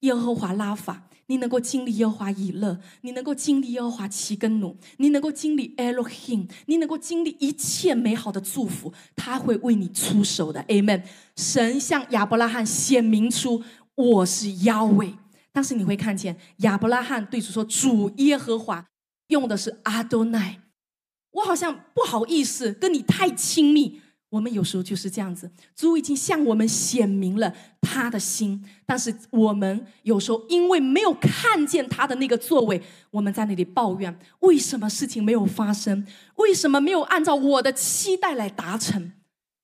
耶和华拉法。你能够经历耶和华以勒，你能够经历耶和华奇根努，你能够经历 Elohim，你能够经历一切美好的祝福，他会为你出手的，Amen。神向亚伯拉罕显明出我是亚伟，但是你会看见亚伯拉罕对主说主耶和华，用的是阿多奈，我好像不好意思跟你太亲密。我们有时候就是这样子，主已经向我们显明了他的心，但是我们有时候因为没有看见他的那个作为，我们在那里抱怨：为什么事情没有发生？为什么没有按照我的期待来达成？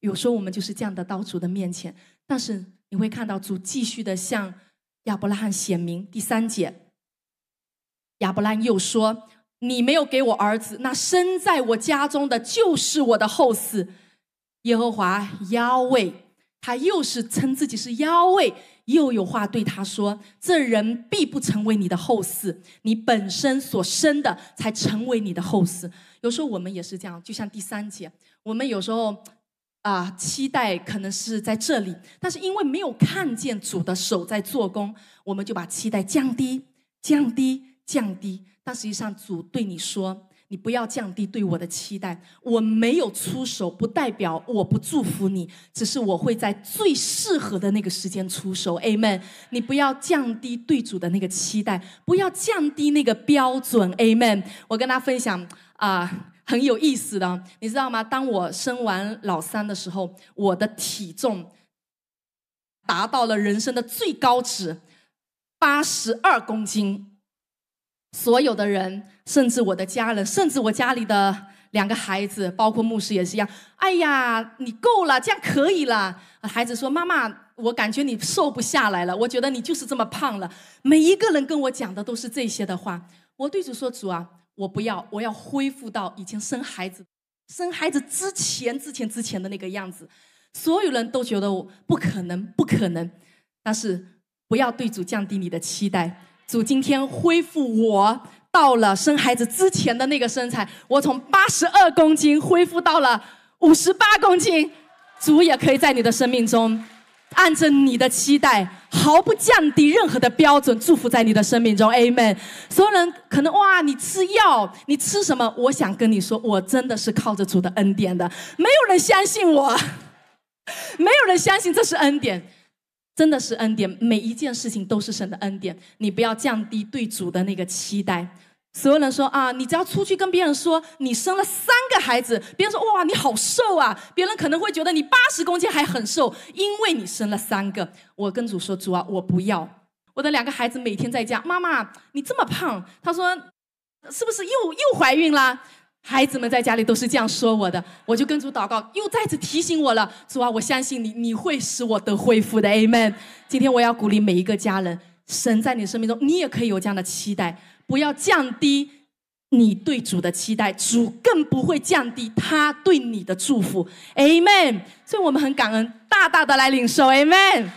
有时候我们就是这样的到主的面前，但是你会看到主继续的向亚伯拉罕显明。第三节，亚伯拉罕又说：“你没有给我儿子，那生在我家中的就是我的后嗣。”耶和华腰位，他又是称自己是腰位，又有话对他说：“这人必不成为你的后嗣，你本身所生的才成为你的后嗣。”有时候我们也是这样，就像第三节，我们有时候啊，期待可能是在这里，但是因为没有看见主的手在做工，我们就把期待降低、降低、降低。但实际上，主对你说。你不要降低对我的期待，我没有出手，不代表我不祝福你，只是我会在最适合的那个时间出手。Amen。你不要降低对主的那个期待，不要降低那个标准。Amen。我跟他分享啊，很有意思的，你知道吗？当我生完老三的时候，我的体重达到了人生的最高值，八十二公斤。所有的人，甚至我的家人，甚至我家里的两个孩子，包括牧师也是一样。哎呀，你够了，这样可以了。孩子说：“妈妈，我感觉你瘦不下来了，我觉得你就是这么胖了。”每一个人跟我讲的都是这些的话。我对主说：“主啊，我不要，我要恢复到以前生孩子、生孩子之前、之前、之前的那个样子。”所有人都觉得我不可能，不可能。但是不要对主降低你的期待。主今天恢复我到了生孩子之前的那个身材，我从八十二公斤恢复到了五十八公斤。主也可以在你的生命中，按着你的期待，毫不降低任何的标准，祝福在你的生命中。Amen。所有人可能哇，你吃药，你吃什么？我想跟你说，我真的是靠着主的恩典的。没有人相信我，*laughs* 没有人相信这是恩典。真的是恩典，每一件事情都是神的恩典。你不要降低对主的那个期待。所有人说啊，你只要出去跟别人说你生了三个孩子，别人说哇你好瘦啊，别人可能会觉得你八十公斤还很瘦，因为你生了三个。我跟主说主啊，我不要。我的两个孩子每天在家，妈妈你这么胖，他说是不是又又怀孕啦？孩子们在家里都是这样说我的，我就跟主祷告，又再次提醒我了。主啊，我相信你，你会使我得恢复的，Amen。今天我要鼓励每一个家人，神在你生命中，你也可以有这样的期待，不要降低你对主的期待，主更不会降低他对你的祝福，Amen。所以我们很感恩，大大的来领受，Amen。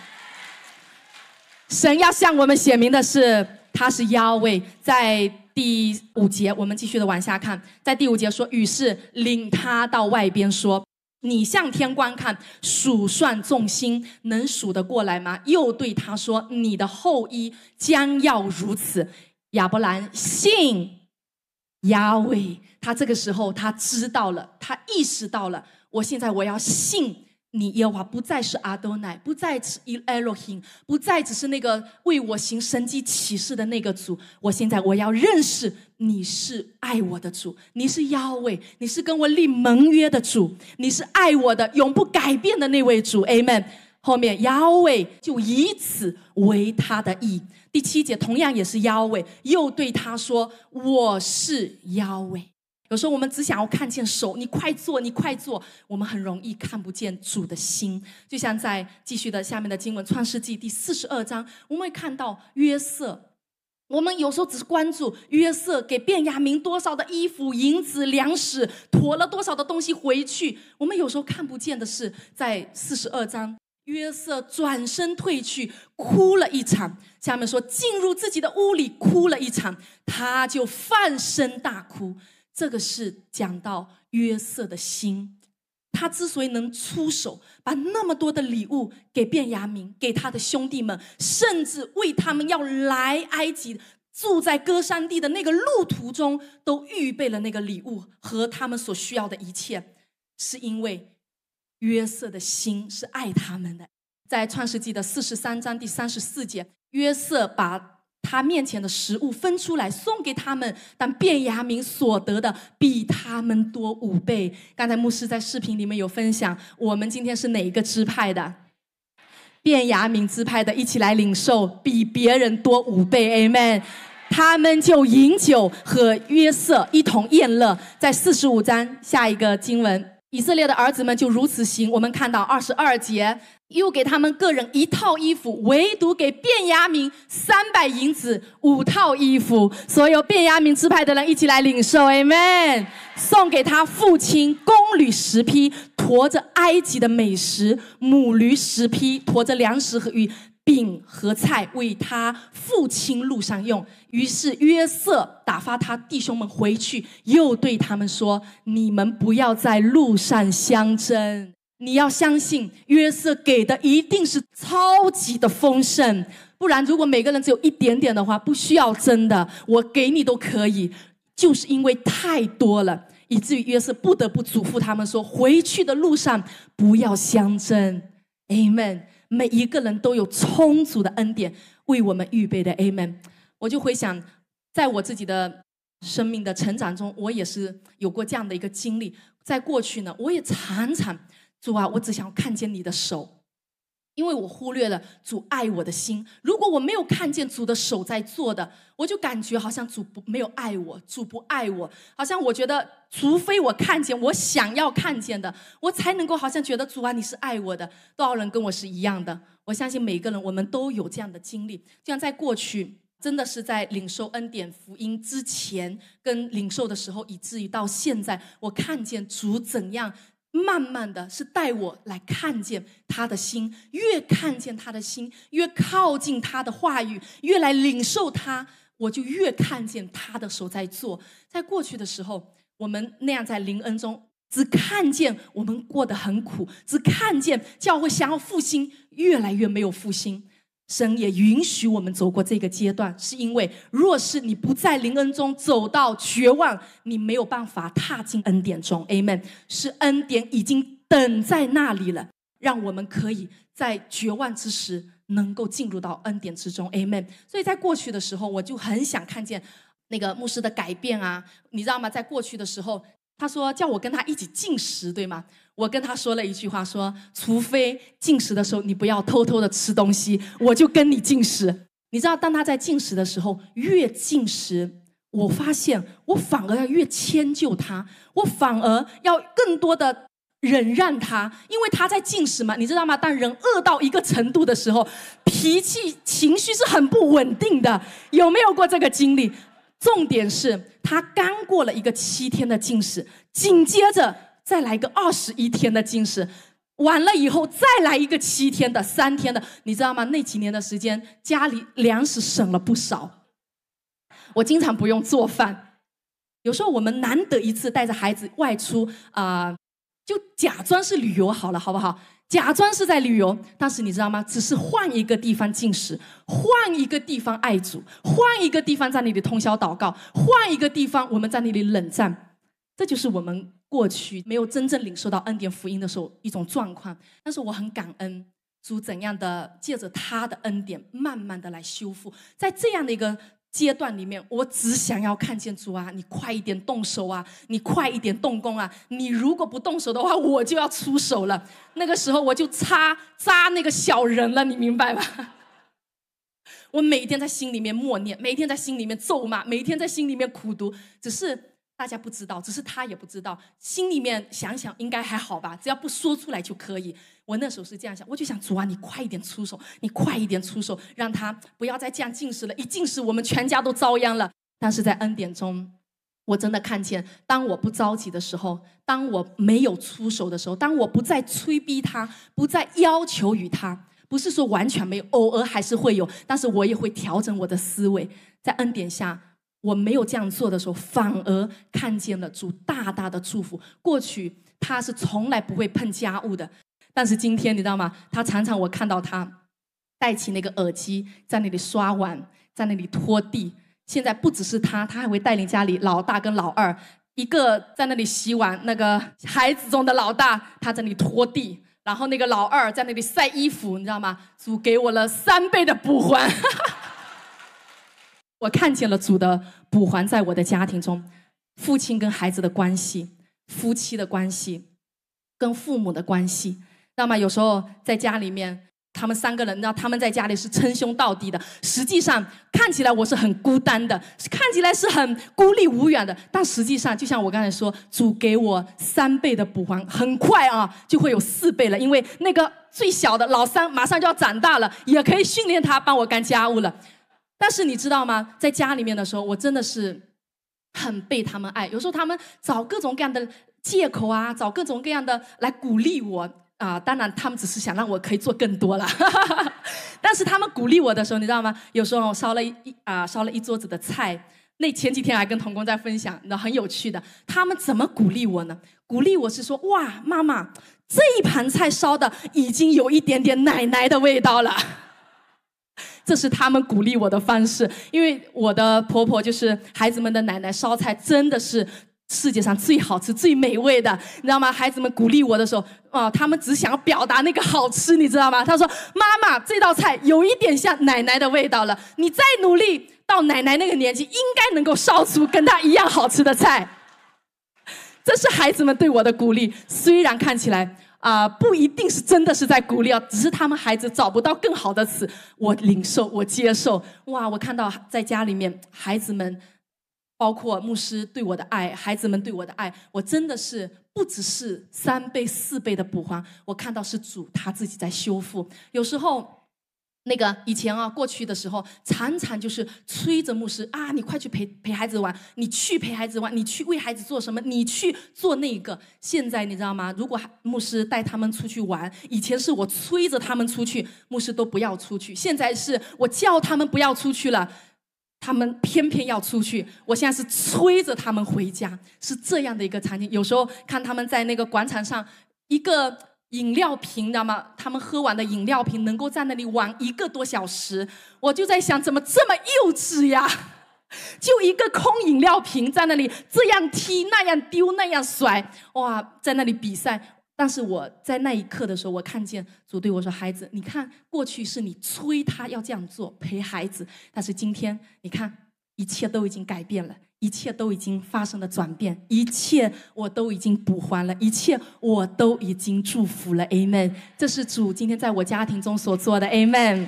神要向我们显明的是，他是腰位。在第五节，我们继续的往下看，在第五节说，于是领他到外边说：“你向天观看，数算众星，能数得过来吗？”又对他说：“你的后裔将要如此。”亚伯兰信亚伟，他这个时候他知道了，他意识到了，我现在我要信。你耶和华不再是阿多乃，不再是伊埃洛辛，不再只是那个为我行神迹启示的那个主。我现在我要认识你是爱我的主，你是妖伟，你是跟我立盟约的主，你是爱我的永不改变的那位主。Amen。后面妖伟就以此为他的意。第七节同样也是妖伟，又对他说：“我是妖伟。”有时候我们只想要看见手，你快做，你快做，我们很容易看不见主的心。就像在继续的下面的经文《创世纪》第四十二章，我们会看到约瑟。我们有时候只是关注约瑟给卞雅明多少的衣服、银子、粮食，驮了多少的东西回去。我们有时候看不见的是，在四十二章，约瑟转身退去，哭了一场。下面说进入自己的屋里哭了一场，他就放声大哭。这个是讲到约瑟的心，他之所以能出手，把那么多的礼物给卞雅明，给他的兄弟们，甚至为他们要来埃及住在歌山地的那个路途中，都预备了那个礼物和他们所需要的一切，是因为约瑟的心是爱他们的。在创世纪的四十三章第三十四节，约瑟把。他面前的食物分出来送给他们，但卞雅明所得的比他们多五倍。刚才牧师在视频里面有分享，我们今天是哪一个支派的？卞雅明支派的，一起来领受，比别人多五倍。Amen。他们就饮酒和约瑟一同宴乐。在四十五章下一个经文，以色列的儿子们就如此行。我们看到二十二节。又给他们个人一套衣服，唯独给卞雅明三百银子五套衣服。所有卞雅明支派的人一起来领受，Amen。送给他父亲公驴十匹，驮着埃及的美食；母驴十匹，驮着粮食和鱼饼和菜，为他父亲路上用。于是约瑟打发他弟兄们回去，又对他们说：“你们不要在路上相争。”你要相信约瑟给的一定是超级的丰盛，不然如果每个人只有一点点的话，不需要真的，我给你都可以。就是因为太多了，以至于约瑟不得不嘱咐他们说：回去的路上不要相争。Amen。每一个人都有充足的恩典为我们预备的。Amen。我就回想，在我自己的生命的成长中，我也是有过这样的一个经历。在过去呢，我也常常。主啊，我只想看见你的手，因为我忽略了主爱我的心。如果我没有看见主的手在做的，我就感觉好像主不没有爱我，主不爱我。好像我觉得，除非我看见我想要看见的，我才能够好像觉得主啊，你是爱我的。多少人跟我是一样的？我相信每个人我们都有这样的经历。就像在过去，真的是在领受恩典福音之前跟领受的时候，以至于到现在，我看见主怎样。慢慢的是带我来看见他的心，越看见他的心，越靠近他的话语，越来领受他，我就越看见他的手在做。在过去的时候，我们那样在灵恩中，只看见我们过得很苦，只看见教会想要复兴，越来越没有复兴。神也允许我们走过这个阶段，是因为若是你不在灵恩中走到绝望，你没有办法踏进恩典中。Amen。是恩典已经等在那里了，让我们可以在绝望之时能够进入到恩典之中。Amen。所以在过去的时候，我就很想看见那个牧师的改变啊，你知道吗？在过去的时候，他说叫我跟他一起进食，对吗？我跟他说了一句话，说：除非进食的时候你不要偷偷的吃东西，我就跟你进食。你知道，当他在进食的时候，越进食，我发现我反而要越迁就他，我反而要更多的忍让他，因为他在进食嘛。你知道吗？当人饿到一个程度的时候，脾气、情绪是很不稳定的。有没有过这个经历？重点是他刚过了一个七天的进食，紧接着。再来一个二十一天的进食，完了以后再来一个七天的、三天的，你知道吗？那几年的时间，家里粮食省了不少。我经常不用做饭，有时候我们难得一次带着孩子外出啊，就假装是旅游好了，好不好？假装是在旅游，但是你知道吗？只是换一个地方进食，换一个地方爱主，换一个地方在那里通宵祷告，换一个地方我们在那里冷战，这就是我们。过去没有真正领受到恩典福音的时候，一种状况。但是我很感恩主怎样的借着他的恩典，慢慢的来修复。在这样的一个阶段里面，我只想要看见主啊，你快一点动手啊，你快一点动工啊！你如果不动手的话，我就要出手了。那个时候我就插扎那个小人了，你明白吗？我每天在心里面默念，每天在心里面咒骂，每天在心里面苦读，只是。大家不知道，只是他也不知道，心里面想想应该还好吧，只要不说出来就可以。我那时候是这样想，我就想主啊，你快一点出手，你快一点出手，让他不要再这样进食了，一进食我们全家都遭殃了。但是在恩典中，我真的看见，当我不着急的时候，当我没有出手的时候，当我不再催逼他，不再要求于他，不是说完全没有，偶尔还是会有，但是我也会调整我的思维，在恩典下。我没有这样做的时候，反而看见了主大大的祝福。过去他是从来不会碰家务的，但是今天你知道吗？他常常我看到他戴起那个耳机，在那里刷碗，在那里拖地。现在不只是他，他还会带领家里老大跟老二，一个在那里洗碗，那个孩子中的老大他在那里拖地，然后那个老二在那里晒衣服，你知道吗？主给我了三倍的补还。我看见了主的补还在我的家庭中，父亲跟孩子的关系，夫妻的关系，跟父母的关系，知道吗？有时候在家里面，他们三个人，你知道他们在家里是称兄道弟的，实际上看起来我是很孤单的，看起来是很孤立无援的，但实际上就像我刚才说，主给我三倍的补还，很快啊就会有四倍了，因为那个最小的老三马上就要长大了，也可以训练他帮我干家务了。但是你知道吗？在家里面的时候，我真的是很被他们爱。有时候他们找各种各样的借口啊，找各种各样的来鼓励我啊。当然，他们只是想让我可以做更多了。*laughs* 但是他们鼓励我的时候，你知道吗？有时候我烧了一啊烧了一桌子的菜。那前几天还跟童工在分享，那很有趣的。他们怎么鼓励我呢？鼓励我是说：哇，妈妈，这一盘菜烧的已经有一点点奶奶的味道了。这是他们鼓励我的方式，因为我的婆婆就是孩子们的奶奶，烧菜真的是世界上最好吃、最美味的，你知道吗？孩子们鼓励我的时候，啊，他们只想表达那个好吃，你知道吗？他说：“妈妈，这道菜有一点像奶奶的味道了，你再努力，到奶奶那个年纪，应该能够烧出跟她一样好吃的菜。”这是孩子们对我的鼓励，虽然看起来。啊，不一定是真的是在鼓励啊，只是他们孩子找不到更好的词，我领受，我接受。哇，我看到在家里面孩子们，包括牧师对我的爱，孩子们对我的爱，我真的是不只是三倍四倍的补还，我看到是主他自己在修复，有时候。那个以前啊，过去的时候，常常就是催着牧师啊，你快去陪陪孩子玩，你去陪孩子玩，你去为孩子做什么，你去做那个。现在你知道吗？如果牧师带他们出去玩，以前是我催着他们出去，牧师都不要出去；现在是我叫他们不要出去了，他们偏偏要出去。我现在是催着他们回家，是这样的一个场景。有时候看他们在那个广场上，一个。饮料瓶，知道吗？他们喝完的饮料瓶能够在那里玩一个多小时，我就在想，怎么这么幼稚呀？就一个空饮料瓶在那里这样踢、那样丢、那样甩，哇，在那里比赛。但是我在那一刻的时候，我看见主对我说：“孩子，你看，过去是你催他要这样做陪孩子，但是今天你看，一切都已经改变了。”一切都已经发生了转变，一切我都已经补还了，一切我都已经祝福了，Amen。这是主今天在我家庭中所做的，Amen。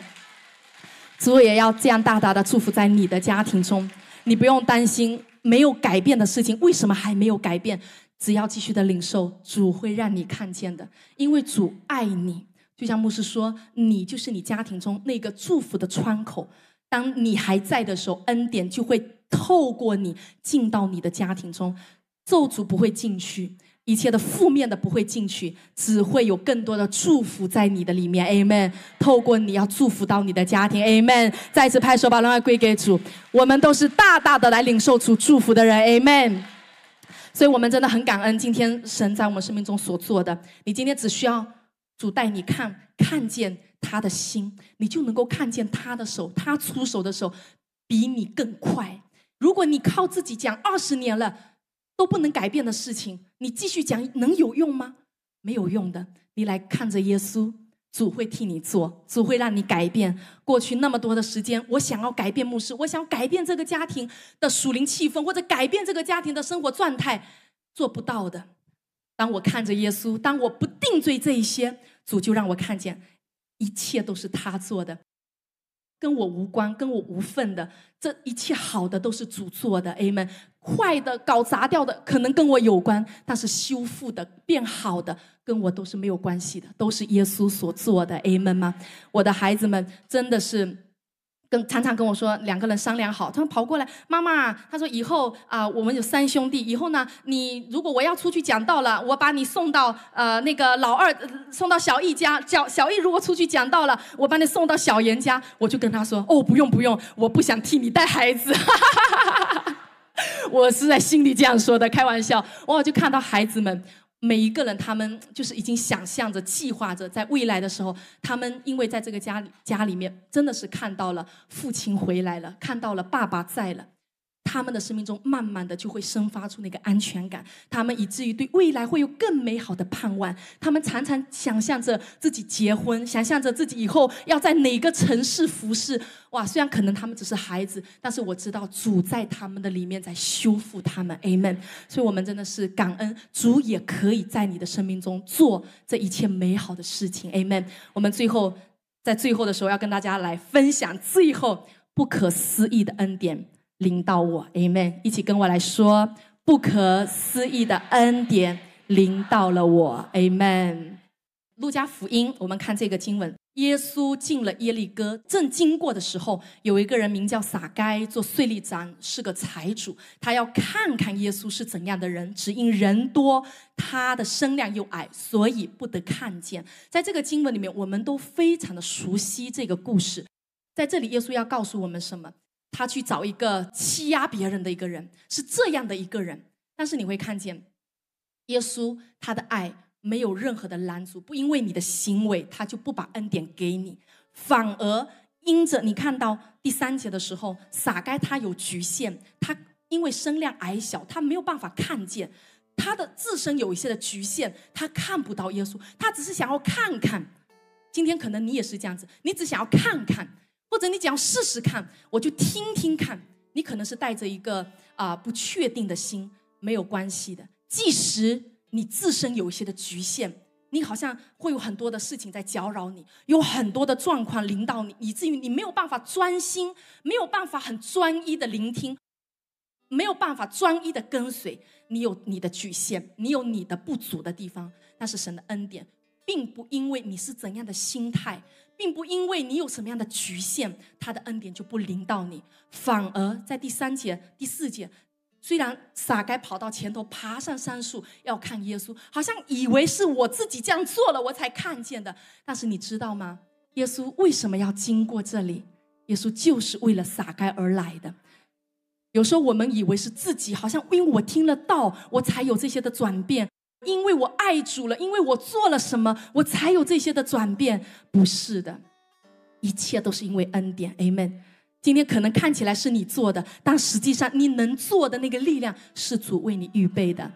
主也要这样大大的祝福在你的家庭中，你不用担心没有改变的事情，为什么还没有改变？只要继续的领受，主会让你看见的，因为主爱你。就像牧师说，你就是你家庭中那个祝福的窗口。当你还在的时候，恩典就会。透过你进到你的家庭中，咒诅不会进去，一切的负面的不会进去，只会有更多的祝福在你的里面，Amen。透过你要祝福到你的家庭，Amen。再次拍手，把荣耀归给主。我们都是大大的来领受主祝福的人，Amen。所以我们真的很感恩今天神在我们生命中所做的。你今天只需要主带你看，看见他的心，你就能够看见他的手，他出手的时候比你更快。如果你靠自己讲二十年了都不能改变的事情，你继续讲能有用吗？没有用的。你来看着耶稣，主会替你做，主会让你改变。过去那么多的时间，我想要改变牧师，我想改变这个家庭的属灵气氛，或者改变这个家庭的生活状态，做不到的。当我看着耶稣，当我不定罪这一些，主就让我看见，一切都是他做的。跟我无关，跟我无份的，这一切好的都是主做的，amen。坏的、搞砸掉的，可能跟我有关，但是修复的、变好的，跟我都是没有关系的，都是耶稣所做的，amen 吗？我的孩子们，真的是。跟常常跟我说，两个人商量好，他们跑过来，妈妈，他说以后啊，我们有三兄弟，以后呢，你如果我要出去讲道了，我把你送到呃那个老二，送到小易家，小小易如果出去讲道了，我把你送到小严家，我就跟他说，哦，不用不用，我不想替你带孩子，*laughs* 我是在心里这样说的，开玩笑，我就看到孩子们。每一个人，他们就是已经想象着、计划着，在未来的时候，他们因为在这个家里家里面，真的是看到了父亲回来了，看到了爸爸在了。他们的生命中，慢慢的就会生发出那个安全感，他们以至于对未来会有更美好的盼望。他们常常想象着自己结婚，想象着自己以后要在哪个城市服侍。哇，虽然可能他们只是孩子，但是我知道主在他们的里面在修复他们。Amen。所以我们真的是感恩主，也可以在你的生命中做这一切美好的事情。Amen。我们最后在最后的时候要跟大家来分享最后不可思议的恩典。领导我，Amen！一起跟我来说，不可思议的恩典临到了我，Amen。路加福音，我们看这个经文：耶稣进了耶利哥，正经过的时候，有一个人名叫撒该，做税吏长，是个财主。他要看看耶稣是怎样的人，只因人多，他的身量又矮，所以不得看见。在这个经文里面，我们都非常的熟悉这个故事。在这里，耶稣要告诉我们什么？他去找一个欺压别人的一个人，是这样的一个人。但是你会看见，耶稣他的爱没有任何的拦阻，不因为你的行为，他就不把恩典给你，反而因着你看到第三节的时候，撒该他有局限，他因为身量矮小，他没有办法看见他的自身有一些的局限，他看不到耶稣，他只是想要看看。今天可能你也是这样子，你只想要看看。或者你只要试试看，我就听听看。你可能是带着一个啊不确定的心，没有关系的。即使你自身有一些的局限，你好像会有很多的事情在搅扰你，有很多的状况领导你，以至于你没有办法专心，没有办法很专一的聆听，没有办法专一的跟随。你有你的局限，你有你的不足的地方，那是神的恩典，并不因为你是怎样的心态。并不因为你有什么样的局限，他的恩典就不临到你，反而在第三节、第四节，虽然撒该跑到前头爬上杉树要看耶稣，好像以为是我自己这样做了我才看见的，但是你知道吗？耶稣为什么要经过这里？耶稣就是为了撒该而来的。有时候我们以为是自己，好像因为我听了道，我才有这些的转变。因为我爱主了，因为我做了什么，我才有这些的转变。不是的，一切都是因为恩典。Amen。今天可能看起来是你做的，但实际上你能做的那个力量是主为你预备的。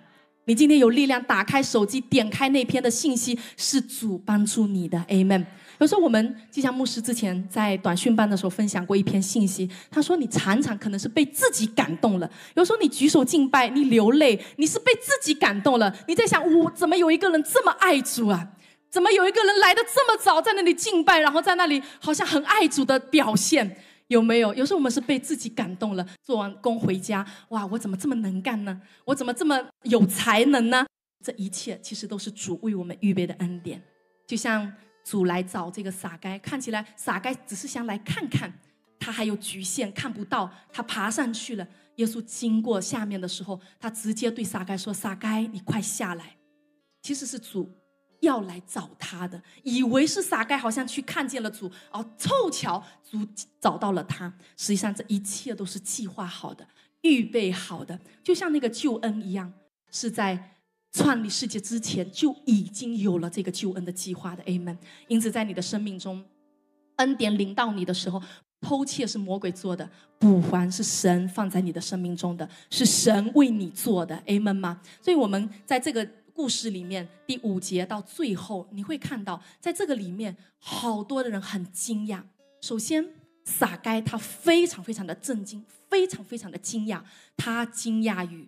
你今天有力量打开手机，点开那篇的信息，是主帮助你的。Amen。有时候我们就像牧师之前在短训班的时候分享过一篇信息，他说你常常可能是被自己感动了。有时候你举手敬拜，你流泪，你是被自己感动了。你在想，我怎么有一个人这么爱主啊？怎么有一个人来的这么早，在那里敬拜，然后在那里好像很爱主的表现，有没有？有时候我们是被自己感动了。做完工回家，哇，我怎么这么能干呢？我怎么这么有才能呢？这一切其实都是主为我们预备的恩典，就像。主来找这个撒该，看起来撒该只是想来看看，他还有局限，看不到。他爬上去了。耶稣经过下面的时候，他直接对撒该说：“撒该，你快下来，其实是主要来找他的，以为是撒该好像去看见了主，哦，凑巧主找到了他。实际上这一切都是计划好的、预备好的，就像那个救恩一样，是在创立世界之前就已经有了这个救恩的计划的。Amen。因此，在你的生命中，恩典临到你的时候。偷窃是魔鬼做的，补还是神放在你的生命中的，是神为你做的，amen 吗？所以，我们在这个故事里面第五节到最后，你会看到，在这个里面，好多的人很惊讶。首先，撒该他非常非常的震惊，非常非常的惊讶，他惊讶于，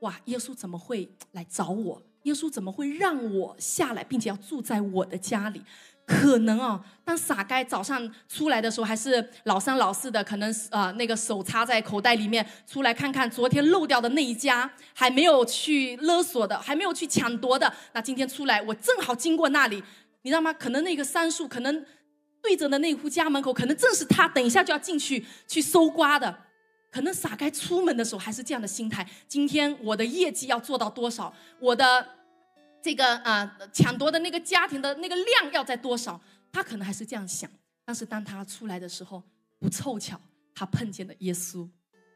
哇，耶稣怎么会来找我？耶稣怎么会让我下来，并且要住在我的家里？可能哦，当撒该早上出来的时候，还是老三老四的，可能啊那个手插在口袋里面出来看看昨天漏掉的那一家还没有去勒索的，还没有去抢夺的。那今天出来，我正好经过那里，你知道吗？可能那个杉树，可能对着的那户家门口，可能正是他等一下就要进去去搜刮的。可能撒该出门的时候还是这样的心态：今天我的业绩要做到多少？我的。这个啊，抢夺的那个家庭的那个量要在多少？他可能还是这样想。但是当他出来的时候，不凑巧，他碰见了耶稣，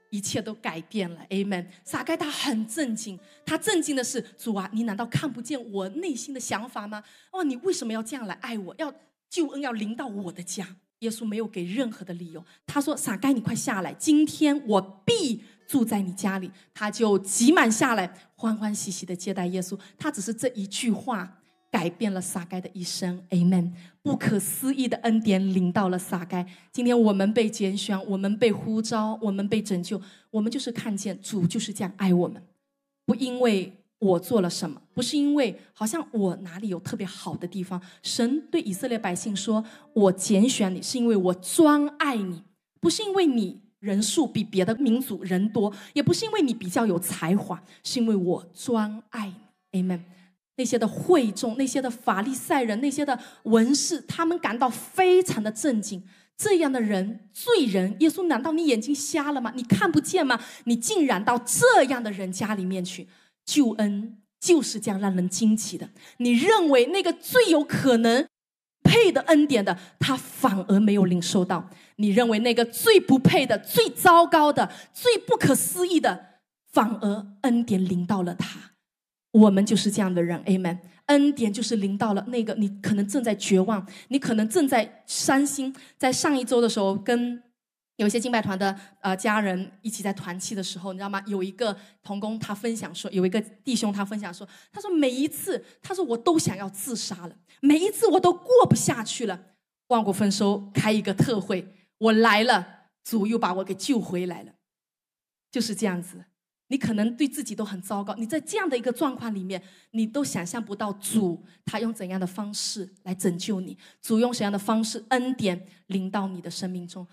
一切都改变了。Amen。撒该他很震惊，他震惊的是主啊，你难道看不见我内心的想法吗？哦，你为什么要这样来爱我？要救恩要临到我的家？耶稣没有给任何的理由。他说：“撒该，你快下来，今天我必。”住在你家里，他就挤满下来，欢欢喜喜的接待耶稣。他只是这一句话改变了撒该的一生。Amen。不可思议的恩典临到了撒该。今天我们被拣选，我们被呼召，我们被拯救，我们就是看见主就是这样爱我们。不因为我做了什么，不是因为好像我哪里有特别好的地方。神对以色列百姓说：“我拣选你，是因为我专爱你，不是因为你。”人数比别的民族人多，也不是因为你比较有才华，是因为我专爱你。Amen。那些的会众，那些的法利赛人，那些的文士，他们感到非常的震惊。这样的人，罪人，耶稣，难道你眼睛瞎了吗？你看不见吗？你竟然到这样的人家里面去？救恩就是这样让人惊奇的。你认为那个最有可能？配的恩典的，他反而没有领受到。你认为那个最不配的、最糟糕的、最不可思议的，反而恩典临到了他。我们就是这样的人，Amen。恩典就是临到了那个你可能正在绝望，你可能正在伤心。在上一周的时候，跟。有些敬拜团的呃家人一起在团契的时候，你知道吗？有一个童工他分享说，有一个弟兄他分享说，他说每一次他说我都想要自杀了，每一次我都过不下去了。万国丰收开一个特会，我来了，主又把我给救回来了，就是这样子。你可能对自己都很糟糕，你在这样的一个状况里面，你都想象不到主他用怎样的方式来拯救你，主用什么样的方式恩典临到你的生命中。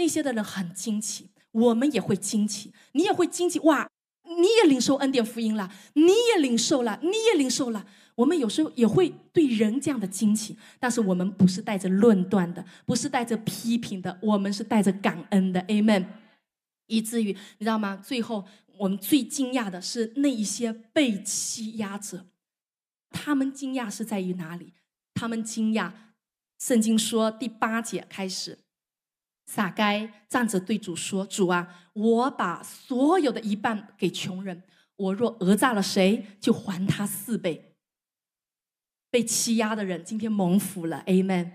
那些的人很惊奇，我们也会惊奇，你也会惊奇哇！你也领受恩典福音了，你也领受了，你也领受了。我们有时候也会对人这样的惊奇，但是我们不是带着论断的，不是带着批评的，我们是带着感恩的。Amen。以至于你知道吗？最后我们最惊讶的是那一些被欺压者，他们惊讶是在于哪里？他们惊讶，圣经说第八节开始。撒该站着对主说：“主啊，我把所有的一半给穷人。我若讹诈了谁，就还他四倍。被欺压的人今天蒙福了，Amen。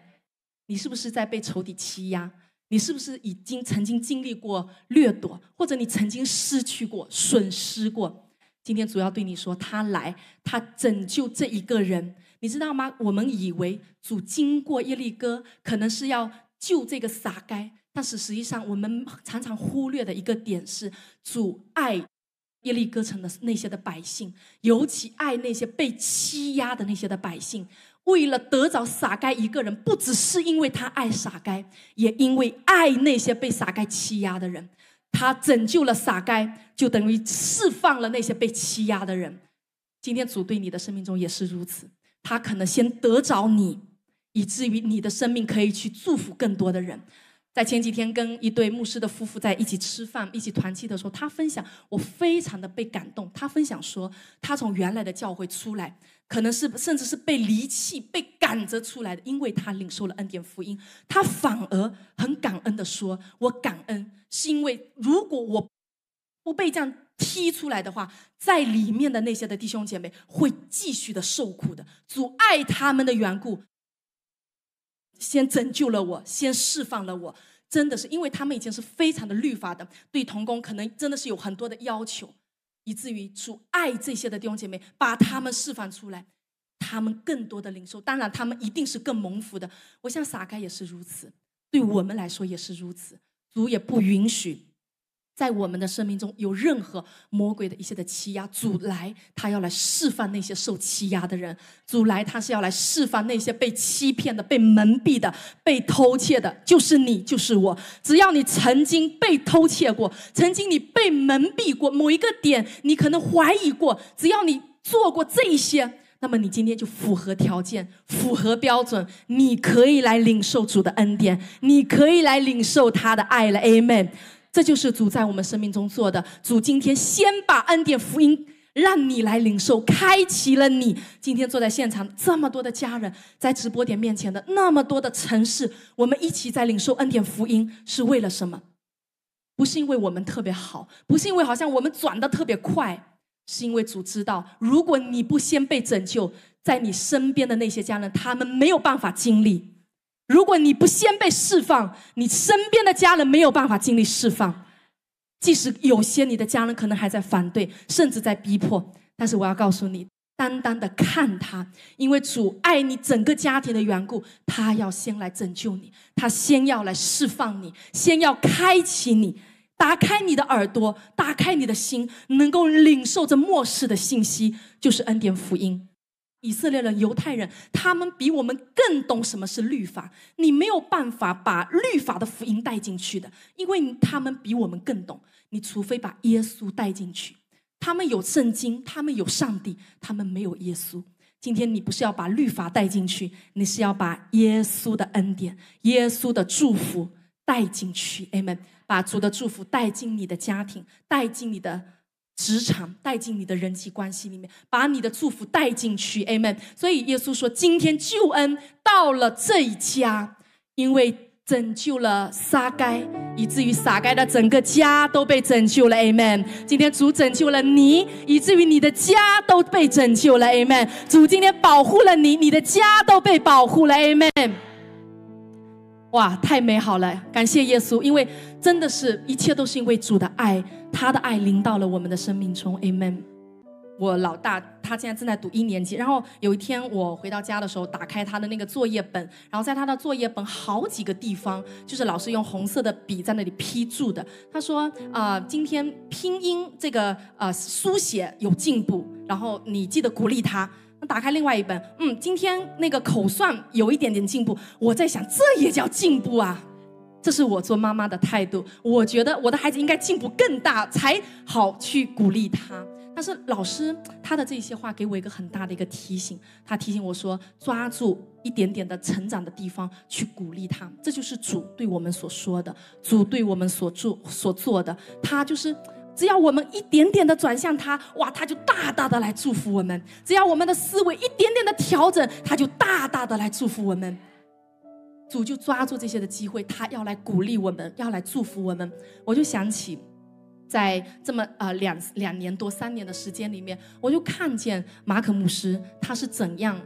你是不是在被仇敌欺压？你是不是已经曾经经历过掠夺，或者你曾经失去过、损失过？今天主要对你说，他来，他拯救这一个人，你知道吗？我们以为主经过耶利哥，可能是要救这个撒该。”但是实际上，我们常常忽略的一个点是，主爱耶利哥城的那些的百姓，尤其爱那些被欺压的那些的百姓。为了得着撒该一个人，不只是因为他爱撒该，也因为爱那些被撒该欺压的人。他拯救了撒该，就等于释放了那些被欺压的人。今天主对你的生命中也是如此，他可能先得着你，以至于你的生命可以去祝福更多的人。在前几天跟一对牧师的夫妇在一起吃饭、一起团契的时候，他分享，我非常的被感动。他分享说，他从原来的教会出来，可能是甚至是被离弃、被赶着出来的，因为他领受了恩典福音。他反而很感恩的说：“我感恩，是因为如果我不被这样踢出来的话，在里面的那些的弟兄姐妹会继续的受苦的。主爱他们的缘故。”先拯救了我，先释放了我，真的是因为他们以前是非常的律法的，对童工可能真的是有很多的要求，以至于主爱这些的弟兄姐妹，把他们释放出来，他们更多的领受，当然他们一定是更蒙福的。我想撒开也是如此，对我们来说也是如此，主也不允许。在我们的生命中有任何魔鬼的一些的欺压，主来他要来释放那些受欺压的人，主来他是要来释放那些被欺骗的、被蒙蔽的、被偷窃的，就是你，就是我。只要你曾经被偷窃过，曾经你被蒙蔽过某一个点，你可能怀疑过，只要你做过这一些，那么你今天就符合条件、符合标准，你可以来领受主的恩典，你可以来领受他的爱了。Amen。这就是主在我们生命中做的。主今天先把恩典福音让你来领受，开启了你。今天坐在现场这么多的家人，在直播点面前的那么多的城市，我们一起在领受恩典福音，是为了什么？不是因为我们特别好，不是因为好像我们转的特别快，是因为主知道，如果你不先被拯救，在你身边的那些家人，他们没有办法经历。如果你不先被释放，你身边的家人没有办法经历释放。即使有些你的家人可能还在反对，甚至在逼迫，但是我要告诉你，单单的看他，因为主爱你整个家庭的缘故，他要先来拯救你，他先要来释放你，先要开启你，打开你的耳朵，打开你的心，能够领受这末世的信息，就是恩典福音。以色列人、犹太人，他们比我们更懂什么是律法。你没有办法把律法的福音带进去的，因为他们比我们更懂。你除非把耶稣带进去。他们有圣经，他们有上帝，他们没有耶稣。今天你不是要把律法带进去，你是要把耶稣的恩典、耶稣的祝福带进去。Amen。把主的祝福带进你的家庭，带进你的。职场带进你的人际关系里面，把你的祝福带进去，Amen。所以耶稣说：“今天救恩到了这一家，因为拯救了撒该，以至于撒该的整个家都被拯救了，Amen。今天主拯救了你，以至于你的家都被拯救了，Amen。主今天保护了你，你的家都被保护了，Amen。哇，太美好了！感谢耶稣，因为真的是一切都是因为主的爱。”他的爱临到了我们的生命中，Amen。我老大他现在正在读一年级，然后有一天我回到家的时候，打开他的那个作业本，然后在他的作业本好几个地方，就是老师用红色的笔在那里批注的。他说啊，今天拼音这个呃书写有进步，然后你记得鼓励他。那打开另外一本，嗯，今天那个口算有一点点进步。我在想，这也叫进步啊？这是我做妈妈的态度。我觉得我的孩子应该进步更大，才好去鼓励他。但是老师他的这些话给我一个很大的一个提醒，他提醒我说：抓住一点点的成长的地方去鼓励他。这就是主对我们所说的，主对我们所做所做的。他就是只要我们一点点的转向他，哇，他就大大的来祝福我们。只要我们的思维一点点的调整，他就大大的来祝福我们。主就抓住这些的机会，他要来鼓励我们，要来祝福我们。我就想起，在这么呃两两年多三年的时间里面，我就看见马可牧师他是怎样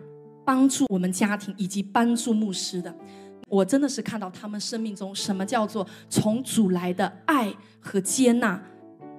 帮助我们家庭以及帮助牧师的。我真的是看到他们生命中什么叫做从主来的爱和接纳。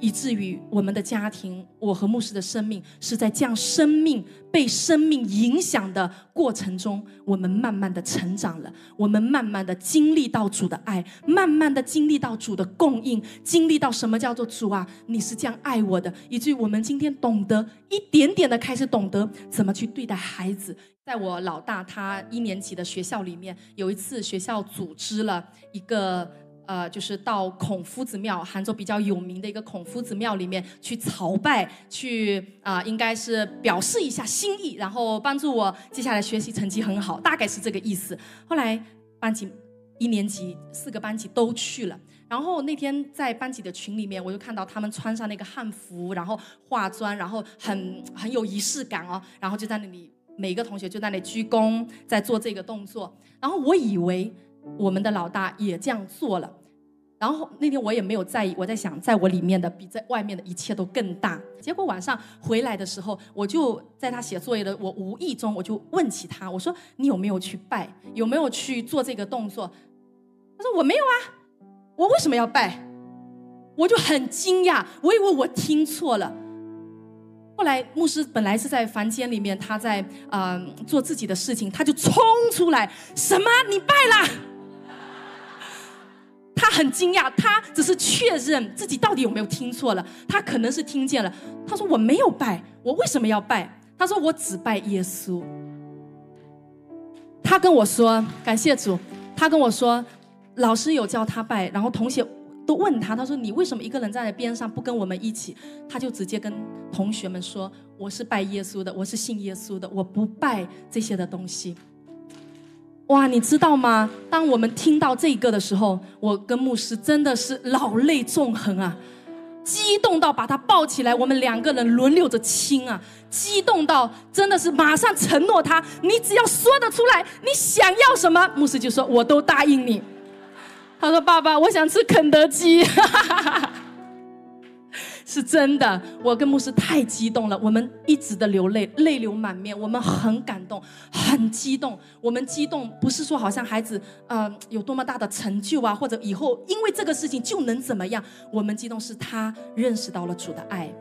以至于我们的家庭，我和牧师的生命是在这样生命被生命影响的过程中，我们慢慢的成长了，我们慢慢的经历到主的爱，慢慢的经历到主的供应，经历到什么叫做主啊，你是这样爱我的，以至于我们今天懂得一点点的开始懂得怎么去对待孩子。在我老大他一年级的学校里面，有一次学校组织了一个。呃，就是到孔夫子庙，杭州比较有名的一个孔夫子庙里面去朝拜，去啊，应该是表示一下心意，然后帮助我接下来学习成绩很好，大概是这个意思。后来班级一年级四个班级都去了。然后那天在班级的群里面，我就看到他们穿上那个汉服，然后化妆，然后很很有仪式感哦。然后就在那里，每个同学就在那里鞠躬，在做这个动作。然后我以为我们的老大也这样做了。然后那天我也没有在意，我在想，在我里面的比在外面的一切都更大。结果晚上回来的时候，我就在他写作业的，我无意中我就问起他，我说：“你有没有去拜？有没有去做这个动作？”他说：“我没有啊。”我为什么要拜？我就很惊讶，我以为我听错了。后来牧师本来是在房间里面，他在呃做自己的事情，他就冲出来：“什么？你拜了？”很惊讶，他只是确认自己到底有没有听错了。他可能是听见了，他说：“我没有拜，我为什么要拜？”他说：“我只拜耶稣。”他跟我说：“感谢主。”他跟我说。老师有叫他拜，然后同学都问他，他说：“你为什么一个人站在边上不跟我们一起？”他就直接跟同学们说：“我是拜耶稣的，我是信耶稣的，我不拜这些的东西。”哇，你知道吗？当我们听到这个的时候，我跟牧师真的是老泪纵横啊，激动到把他抱起来，我们两个人轮流着亲啊，激动到真的是马上承诺他：“你只要说得出来，你想要什么？”牧师就说：“我都答应你。”他说：“爸爸，我想吃肯德基。”哈哈哈是真的，我跟牧师太激动了，我们一直的流泪，泪流满面。我们很感动，很激动。我们激动不是说好像孩子呃有多么大的成就啊，或者以后因为这个事情就能怎么样。我们激动是他认识到了主的爱，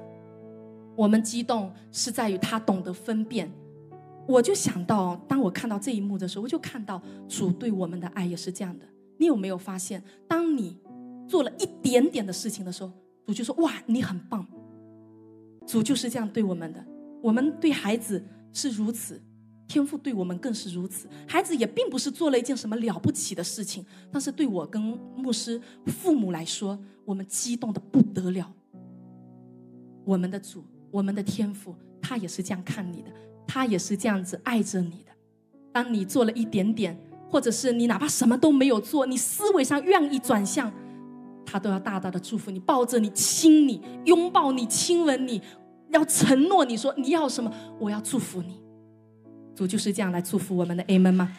我们激动是在于他懂得分辨。我就想到，当我看到这一幕的时候，我就看到主对我们的爱也是这样的。你有没有发现，当你做了一点点的事情的时候，主就说：“哇，你很棒。”主就是这样对我们的。我们对孩子是如此，天赋对我们更是如此。孩子也并不是做了一件什么了不起的事情，但是对我跟牧师、父母来说，我们激动的不得了。我们的主，我们的天赋，他也是这样看你的，他也是这样子爱着你的。当你做了一点点。或者是你哪怕什么都没有做，你思维上愿意转向，他都要大大的祝福你，抱着你亲你，拥抱你，亲吻你，要承诺你说你要什么，我要祝福你。主就是这样来祝福我们的 Amen 吗？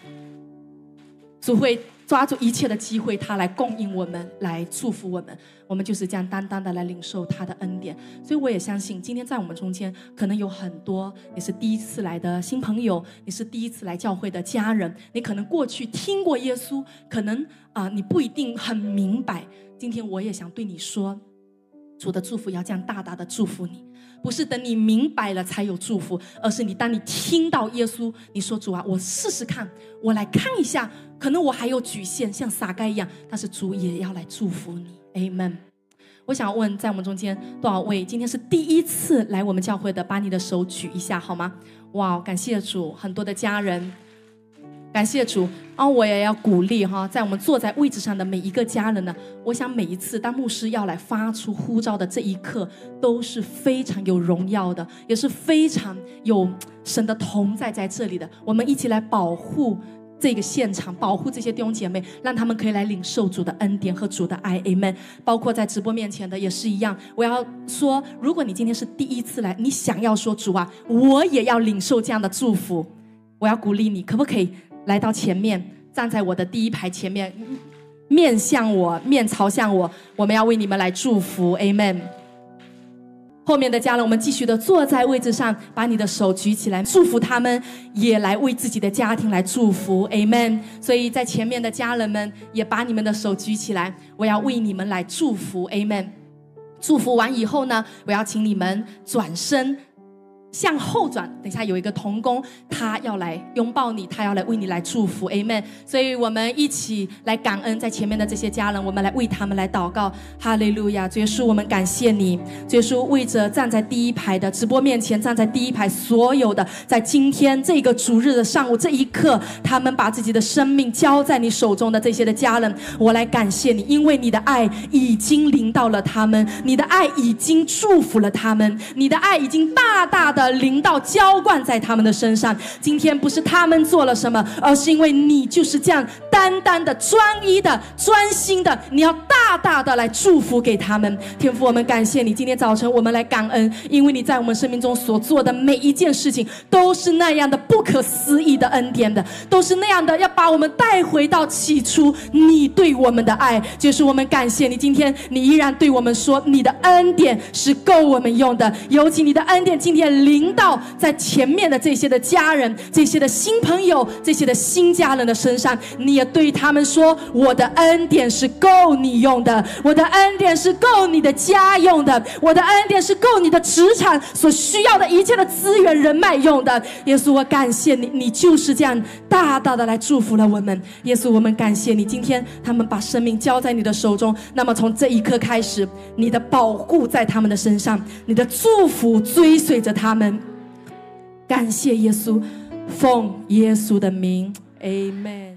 主会。抓住一切的机会，他来供应我们，来祝福我们。我们就是这样单单的来领受他的恩典。所以我也相信，今天在我们中间，可能有很多你是第一次来的新朋友，你是第一次来教会的家人，你可能过去听过耶稣，可能啊你不一定很明白。今天我也想对你说，主的祝福要这样大大的祝福你。不是等你明白了才有祝福，而是你当你听到耶稣，你说主啊，我试试看，我来看一下，可能我还有局限，像撒该一样，但是主也要来祝福你，Amen。我想问，在我们中间多少位今天是第一次来我们教会的，把你的手举一下好吗？哇，感谢主，很多的家人。感谢主，啊我也要鼓励哈，在我们坐在位置上的每一个家人呢，我想每一次当牧师要来发出呼召的这一刻，都是非常有荣耀的，也是非常有神的同在在这里的。我们一起来保护这个现场，保护这些弟兄姐妹，让他们可以来领受主的恩典和主的爱，Amen。包括在直播面前的也是一样。我要说，如果你今天是第一次来，你想要说主啊，我也要领受这样的祝福，我要鼓励你，可不可以？来到前面，站在我的第一排前面，面向我，面朝向我。我们要为你们来祝福，Amen。后面的家人，我们继续的坐在位置上，把你的手举起来，祝福他们，也来为自己的家庭来祝福，Amen。所以在前面的家人们，也把你们的手举起来，我要为你们来祝福，Amen。祝福完以后呢，我要请你们转身。向后转，等下有一个童工，他要来拥抱你，他要来为你来祝福，Amen。所以我们一起来感恩在前面的这些家人，我们来为他们来祷告，哈利路亚！耶稣，我们感谢你，耶稣为着站在第一排的直播面前，站在第一排所有的，在今天这个主日的上午这一刻，他们把自己的生命交在你手中的这些的家人，我来感谢你，因为你的爱已经临到了他们，你的爱已经祝福了他们，你的爱已经大大的。的灵道浇灌在他们的身上。今天不是他们做了什么，而是因为你就是这样单单的、专一的、专心的，你要大大的来祝福给他们。天父，我们感谢你，今天早晨我们来感恩，因为你在我们生命中所做的每一件事情都是那样的不可思议的恩典的，都是那样的要把我们带回到起初你对我们的爱。就是我们感谢你，今天你依然对我们说，你的恩典是够我们用的。尤其你的恩典今天临到在前面的这些的家人、这些的新朋友、这些的新家人的身上，你也对他们说，我的恩典是够你用的，我的恩典是够你的家用的，我的恩典是够你的职场所需要的一切的资源、人脉用的。耶稣，我感谢你，你就是这样大大的来祝福了我们。耶稣，我们感谢你，今天他们把生命交在你的手中，那么从这一刻开始，你的保护在他们的身上，你的祝福追随着他们。们感谢耶稣，奉耶稣的名，Amen。